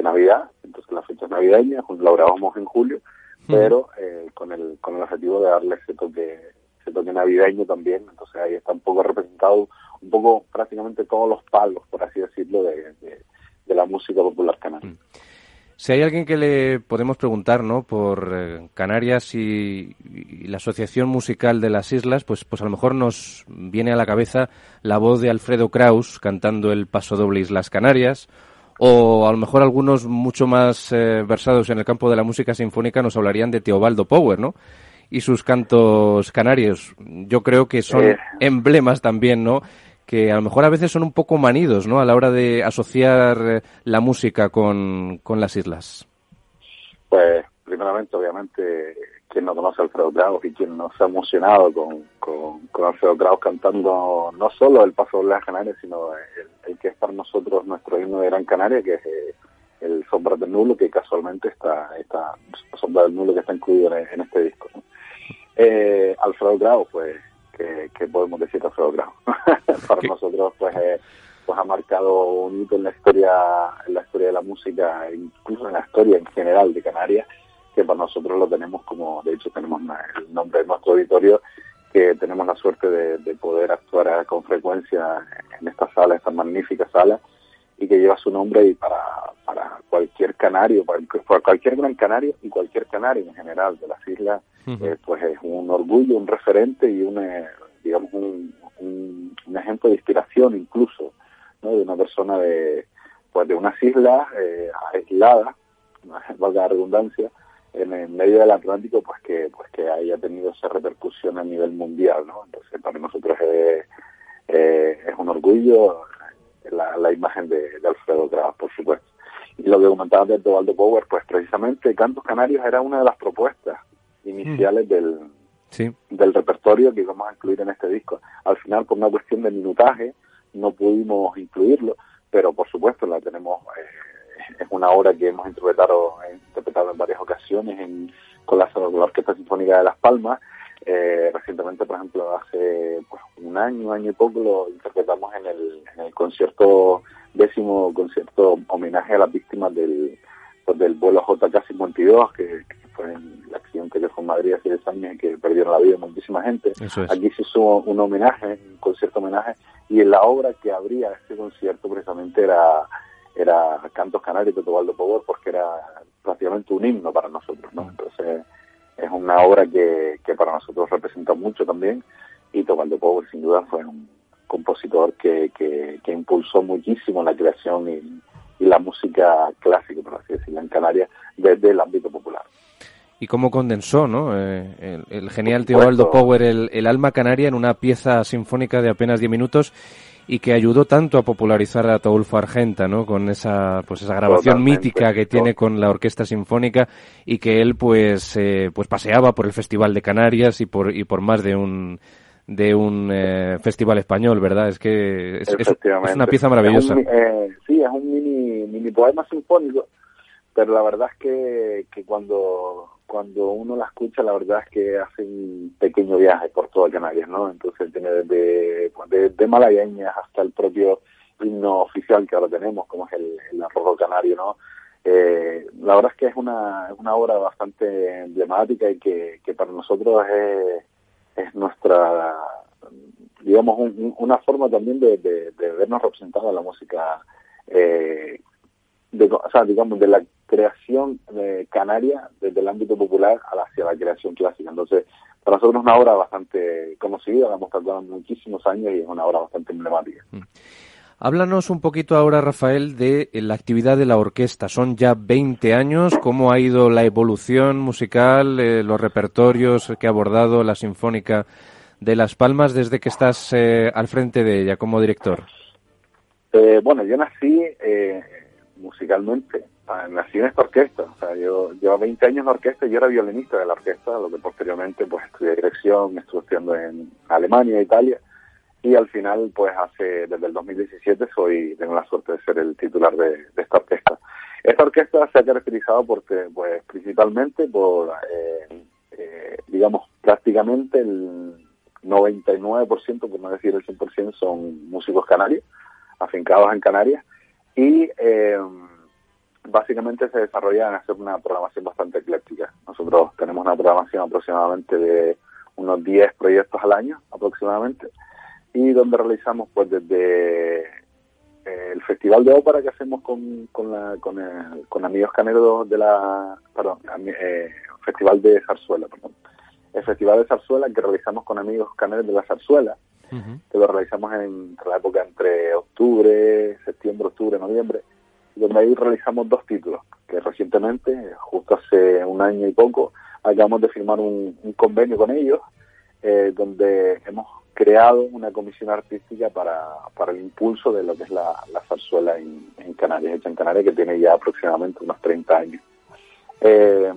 Navidad, entonces la fecha navideña, lo grabamos en julio pero eh, con, el, con el objetivo de darle ese toque, ese toque navideño también. Entonces ahí está un poco representado, un poco prácticamente todos los palos, por así decirlo, de, de, la música popular canaria. Si hay alguien que le podemos preguntar, ¿no? Por eh, Canarias y, la Asociación Musical de las Islas, pues, pues a lo mejor nos viene a la cabeza la voz de Alfredo Kraus cantando el Paso Doble Islas Canarias, o a lo mejor algunos mucho más eh, versados en el campo de la música sinfónica nos hablarían de Teobaldo Power, ¿no? Y sus cantos canarios. Yo creo que son eh. emblemas también, ¿no? Que a lo mejor a veces son un poco manidos, ¿no? A la hora de asociar eh, la música con, con las islas. Pues, primeramente, obviamente, quien no conoce a Alfredo Kraus y quien no se ha emocionado con, con, Alfredo Kraus cantando no solo el Paso de las Canarias, sino el, que es para nosotros nuestro himno de Gran Canaria, que es eh, el Sombra del Nulo, que casualmente está, está Sombra del Nulo que está incluido en, este disco. Eh, Alfredo Kraus, pues, ¿qué, podemos decir de Alfredo Kraus? para nosotros, pues, eh, pues ha marcado un hito en la historia, en la historia de la música, incluso en la historia en general de Canarias que para nosotros lo tenemos como, de hecho tenemos el nombre de nuestro auditorio, que tenemos la suerte de, poder actuar con frecuencia en esta sala, esta magnífica sala, y que lleva su nombre y para, para cualquier canario, para, cualquier gran canario y cualquier canario en general de las islas, eh, pues es un orgullo, un referente y un, eh, digamos, un, un, ejemplo de inspiración incluso, ¿no? de una persona de, pues de unas islas eh, aisladas, valga la redundancia, en el medio del Atlántico pues que pues que haya tenido esa repercusión a nivel mundial no entonces para nosotros es, eh, es un orgullo la, la imagen de, Alfredo Gravas por supuesto. Y lo que comentaba de Tobaldo Power pues precisamente Cantos Canarios era una de las propuestas iniciales mm. del del repertorio que íbamos a incluir en este disco. Al final por una cuestión de minutaje no pudimos incluirlo pero por supuesto la tenemos eh, es una obra que hemos interpretado, interpretado en varias ocasiones en, con, la, Orquesta Sinfónica de Las Palmas. Eh, recientemente, por ejemplo, hace pues, un año, año y poco, lo interpretamos en el, en el concierto, décimo concierto homenaje a las víctimas del, pues, del vuelo JK-52, que, que, fue el accidente que fue en Madrid hace 10 años y que perdieron la vida muchísima gente. Aquí se hizo un homenaje, un concierto homenaje, y en la obra que abría este concierto precisamente era era Cantos Canarios de Tobaldo Power porque era prácticamente un himno para nosotros, ¿no? Entonces es una obra que, que para nosotros representa mucho también y Tobaldo Power sin duda fue un compositor que, que, que impulsó muchísimo la creación y, la música clásica, por así decirlo, en Canarias desde el ámbito popular. Y cómo condensó, ¿no? Eh, el, genial Teobaldo Power, el, el alma canaria en una pieza sinfónica de apenas 10 minutos y que ayudó tanto a popularizar a Ataulfo Argenta, ¿no? Con esa, pues esa grabación mítica que tiene con la Orquesta Sinfónica y que él, pues, eh, pues paseaba por el Festival de Canarias y por, y por más de un, de un eh, festival español, ¿verdad? Es que es, una pieza maravillosa. Eh, sí, es un mini, mini poema sinfónico, pero la verdad es que, que cuando, cuando uno la escucha, la verdad es que hace un pequeño viaje por toda Canarias, ¿no? Entonces tiene desde, de malagueñas hasta el propio himno oficial que ahora tenemos, como es el, el arrojo canario, ¿no? Eh, la verdad es que es una, una obra bastante emblemática y que, que para nosotros es, es nuestra, digamos, una forma también de, de, vernos representados en la música, eh, de, o sea, digamos, de la creación de canaria desde el ámbito popular hacia la creación clásica. Entonces, para nosotros es una obra bastante conocida, la hemos tratado muchísimos años y es una obra bastante emblemática. Mm. Háblanos un poquito ahora, Rafael, de la actividad de la orquesta. Son ya 20 años. ¿Cómo ha ido la evolución musical, eh, los repertorios que ha abordado la Sinfónica de Las Palmas desde que estás eh, al frente de ella como director? Eh, bueno, yo nací musicalmente, ah, nací en esta orquesta. O sea, yo llevo 20 años en la orquesta y yo era violinista de la orquesta, lo que posteriormente pues estudié dirección, estuve estudiando en Alemania, Italia y al final pues hace desde el 2017 soy tengo la suerte de ser el titular de, esta orquesta esta orquesta se ha caracterizado porque pues principalmente por eh, eh, digamos prácticamente el 99% por no decir el 100% son músicos canarios afincados en Canarias y eh, básicamente se desarrolla en hacer una programación bastante ecléctica. Nosotros tenemos una programación aproximadamente de unos 10 proyectos al año aproximadamente y donde realizamos pues desde eh, el festival de ópera que hacemos con, con, la, con, con amigos caneros de la perdón eh, festival de zarzuela perdón. El festival de zarzuela que realizamos con amigos caneros de la zarzuela que lo realizamos en la época entre octubre septiembre octubre noviembre donde ahí realizamos dos títulos que recientemente justo hace un año y poco acabamos de firmar un, convenio con ellos eh, donde hemos creado una comisión artística para, para el impulso de lo que es la, la zarzuela en, en, Canarias, hecha en Canarias, que tiene ya aproximadamente unos 30 años. Eh,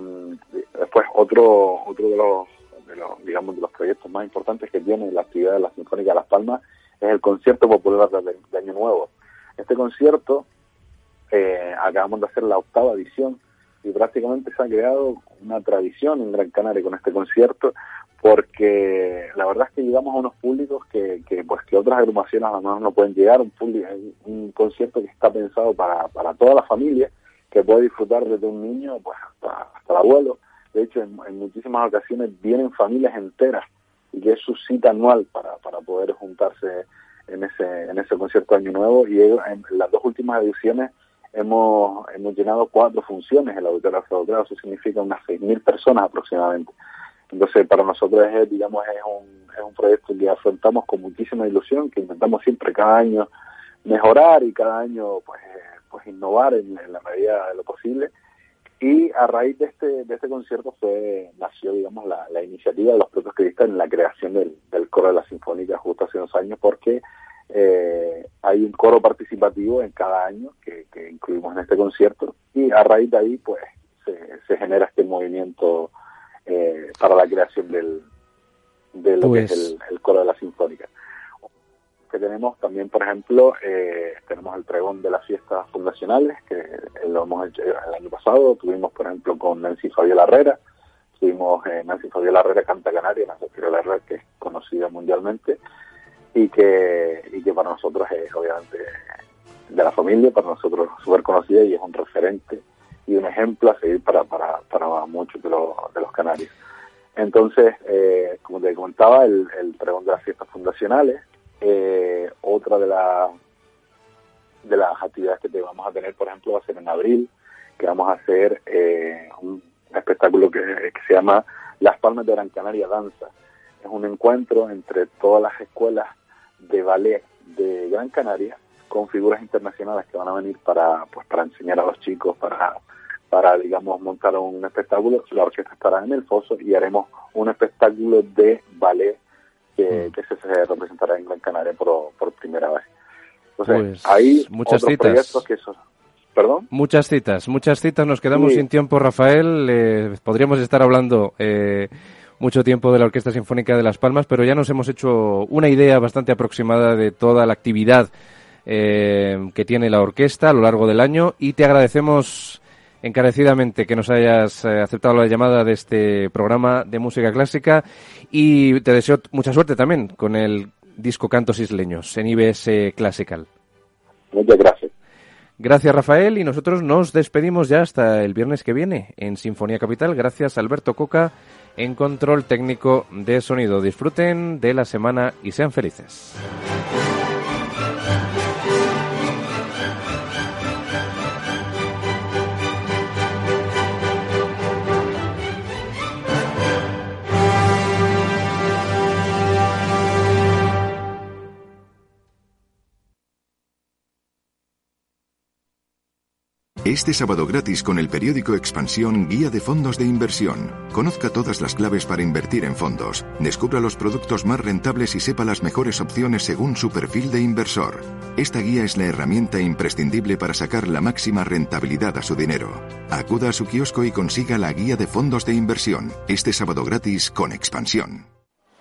después, otro, otro de los, de los, digamos, de los proyectos más importantes que tiene la actividad de la Sinfónica de Las Palmas es el concierto popular de, Año Nuevo. Este concierto, eh, acabamos de hacer la octava edición y prácticamente se ha creado una tradición en Gran Canaria con este concierto porque la verdad es que llegamos a unos públicos que, pues que otras agrupaciones a lo mejor no pueden llegar, un, público, un concierto que está pensado para, para toda la familia, que puede disfrutar desde un niño pues hasta, hasta el abuelo. De hecho, en, muchísimas ocasiones vienen familias enteras y que es su cita anual para, para poder juntarse en ese, en ese concierto Año Nuevo. Y en las dos últimas ediciones hemos, hemos llenado cuatro funciones en la auditorio eso significa unas 6.000 personas aproximadamente. Entonces, para nosotros es, digamos, es un, es un proyecto que afrontamos con muchísima ilusión, que intentamos siempre cada año mejorar y cada año, pues, pues innovar en, la medida de lo posible. Y a raíz de este, de este concierto fue, nació, digamos, la, la iniciativa de los propios en la creación del, del coro de la Sinfónica justo hace unos años, porque eh, hay un coro participativo en cada año que, que, incluimos en este concierto y a raíz de ahí, pues, se, se genera este movimiento eh, para la creación del, de lo que es pues el, coro de la sinfónica. Que tenemos también, por ejemplo, eh, tenemos el pregón de las fiestas fundacionales, que lo hemos hecho el año pasado, tuvimos, por ejemplo, con Nancy Fabiola Herrera, tuvimos eh, Nancy Fabiola Herrera Canta Canaria, Nancy Fabiola Herrera, que es conocida mundialmente, y que, y que para nosotros es obviamente de la familia, para nosotros súper conocida y es un referente y un ejemplo a seguir para, para, para muchos de los, de los canarios. Entonces, eh, como te comentaba, el, el pregón de las fiestas fundacionales, eh, otra de, la, de las actividades que te vamos a tener, por ejemplo, va a ser en abril, que vamos a hacer eh, un espectáculo que, que se llama Las Palmas de Gran Canaria Danza. Es un encuentro entre todas las escuelas de ballet de Gran Canaria con figuras internacionales que van a venir para pues para enseñar a los chicos para para, digamos, montar un espectáculo. La orquesta estará en el foso y haremos un espectáculo de ballet que, mm. se, representará en Gran Canaria por, primera vez. Entonces, pues, hay muchas citas. que ¿Perdón? Muchas citas, muchas citas. Nos quedamos sin tiempo, Rafael. Eh, podríamos estar hablando eh, mucho tiempo de la Orquesta Sinfónica de Las Palmas, pero ya nos hemos hecho una idea bastante aproximada de toda la actividad eh, que tiene la orquesta a lo largo del año y te agradecemos encarecidamente que nos hayas eh, aceptado la llamada de este programa de música clásica y te deseo mucha suerte también con el disco Cantos Isleños en IBS Classical. Muchas gracias. Gracias Rafael y nosotros nos despedimos ya hasta el viernes que viene en Sinfonía Capital. Gracias Alberto Coca en control técnico de sonido. Disfruten de la semana y sean felices. Este sábado gratis con el periódico Expansión Guía de Fondos de Inversión. Conozca todas las claves para invertir en fondos. Descubra los productos más rentables y sepa las mejores opciones según su perfil de inversor. Esta guía es la herramienta imprescindible para sacar la máxima rentabilidad a su dinero. Acuda a su kiosco y consiga la guía de fondos de inversión. Este sábado gratis con Expansión.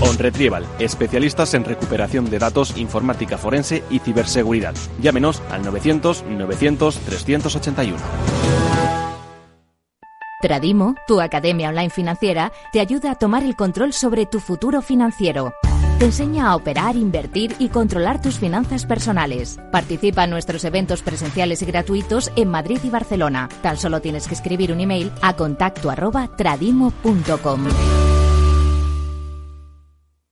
OnRetrieval, especialistas en recuperación de datos, informática forense y ciberseguridad. Llámenos al 900 900 381. Tradimo, tu academia online financiera, te ayuda a tomar el control sobre tu futuro financiero. Te enseña a operar, invertir y controlar tus finanzas personales. Participa en nuestros eventos presenciales y gratuitos en Madrid y Barcelona. Tan solo tienes que escribir un email a contacto arroba tradimo.com.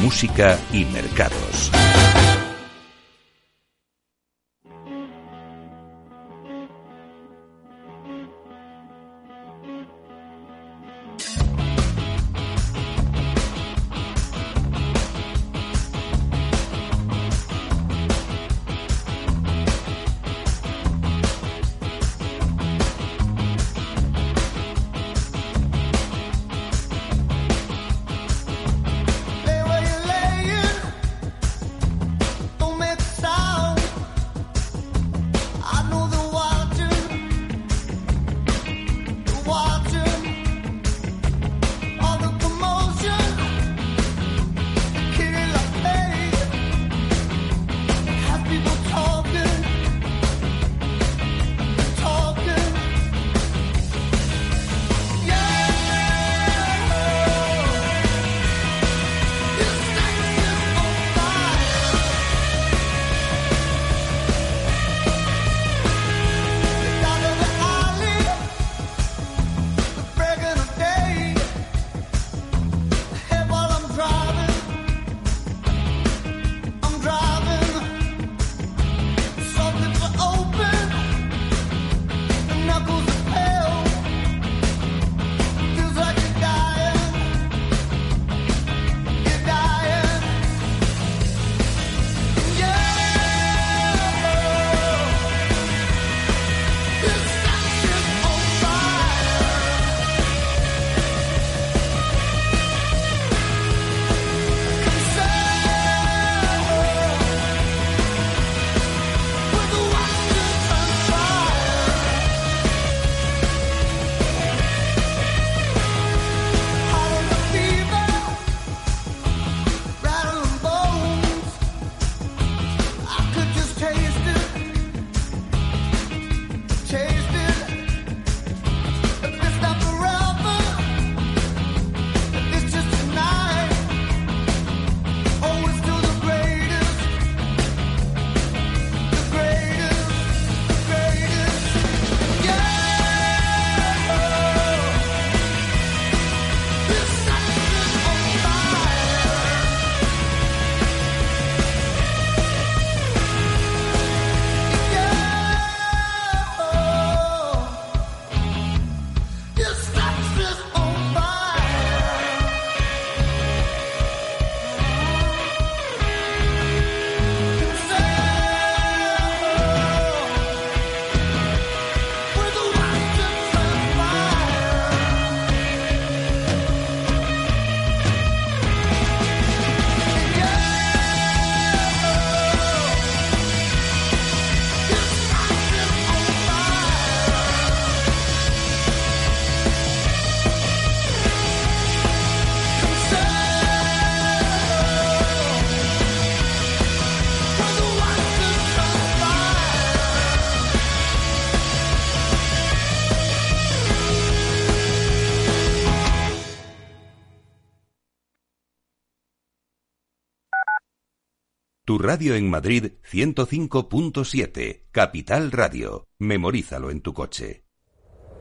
música y mercados. Tu radio en Madrid 105.7, Capital Radio. Memorízalo en tu coche.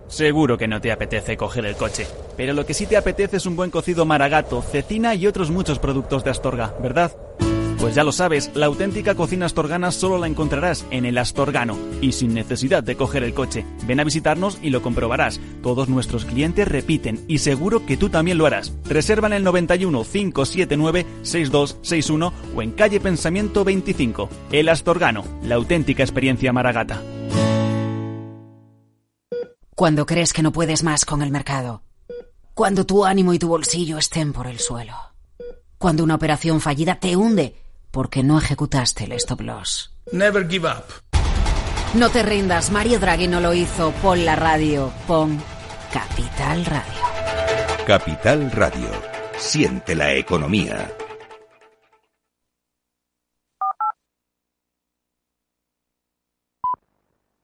Seguro que no te apetece coger el coche, pero lo que sí te apetece es un buen cocido maragato, cecina y otros muchos productos de Astorga, ¿verdad? Pues ya lo sabes, la auténtica cocina astorgana solo la encontrarás en el Astorgano y sin necesidad de coger el coche. Ven a visitarnos y lo comprobarás. Todos nuestros clientes repiten y seguro que tú también lo harás. Reserva en el 91 579 6261 o en calle Pensamiento 25. El Astorgano, la auténtica experiencia maragata. Cuando crees que no puedes más con el mercado. Cuando tu ánimo y tu bolsillo estén por el suelo. Cuando una operación fallida te hunde porque no ejecutaste el stop loss. Never give up. No te rindas, Mario Draghi no lo hizo. Pon la radio, pon Capital Radio. Capital Radio. Siente la economía.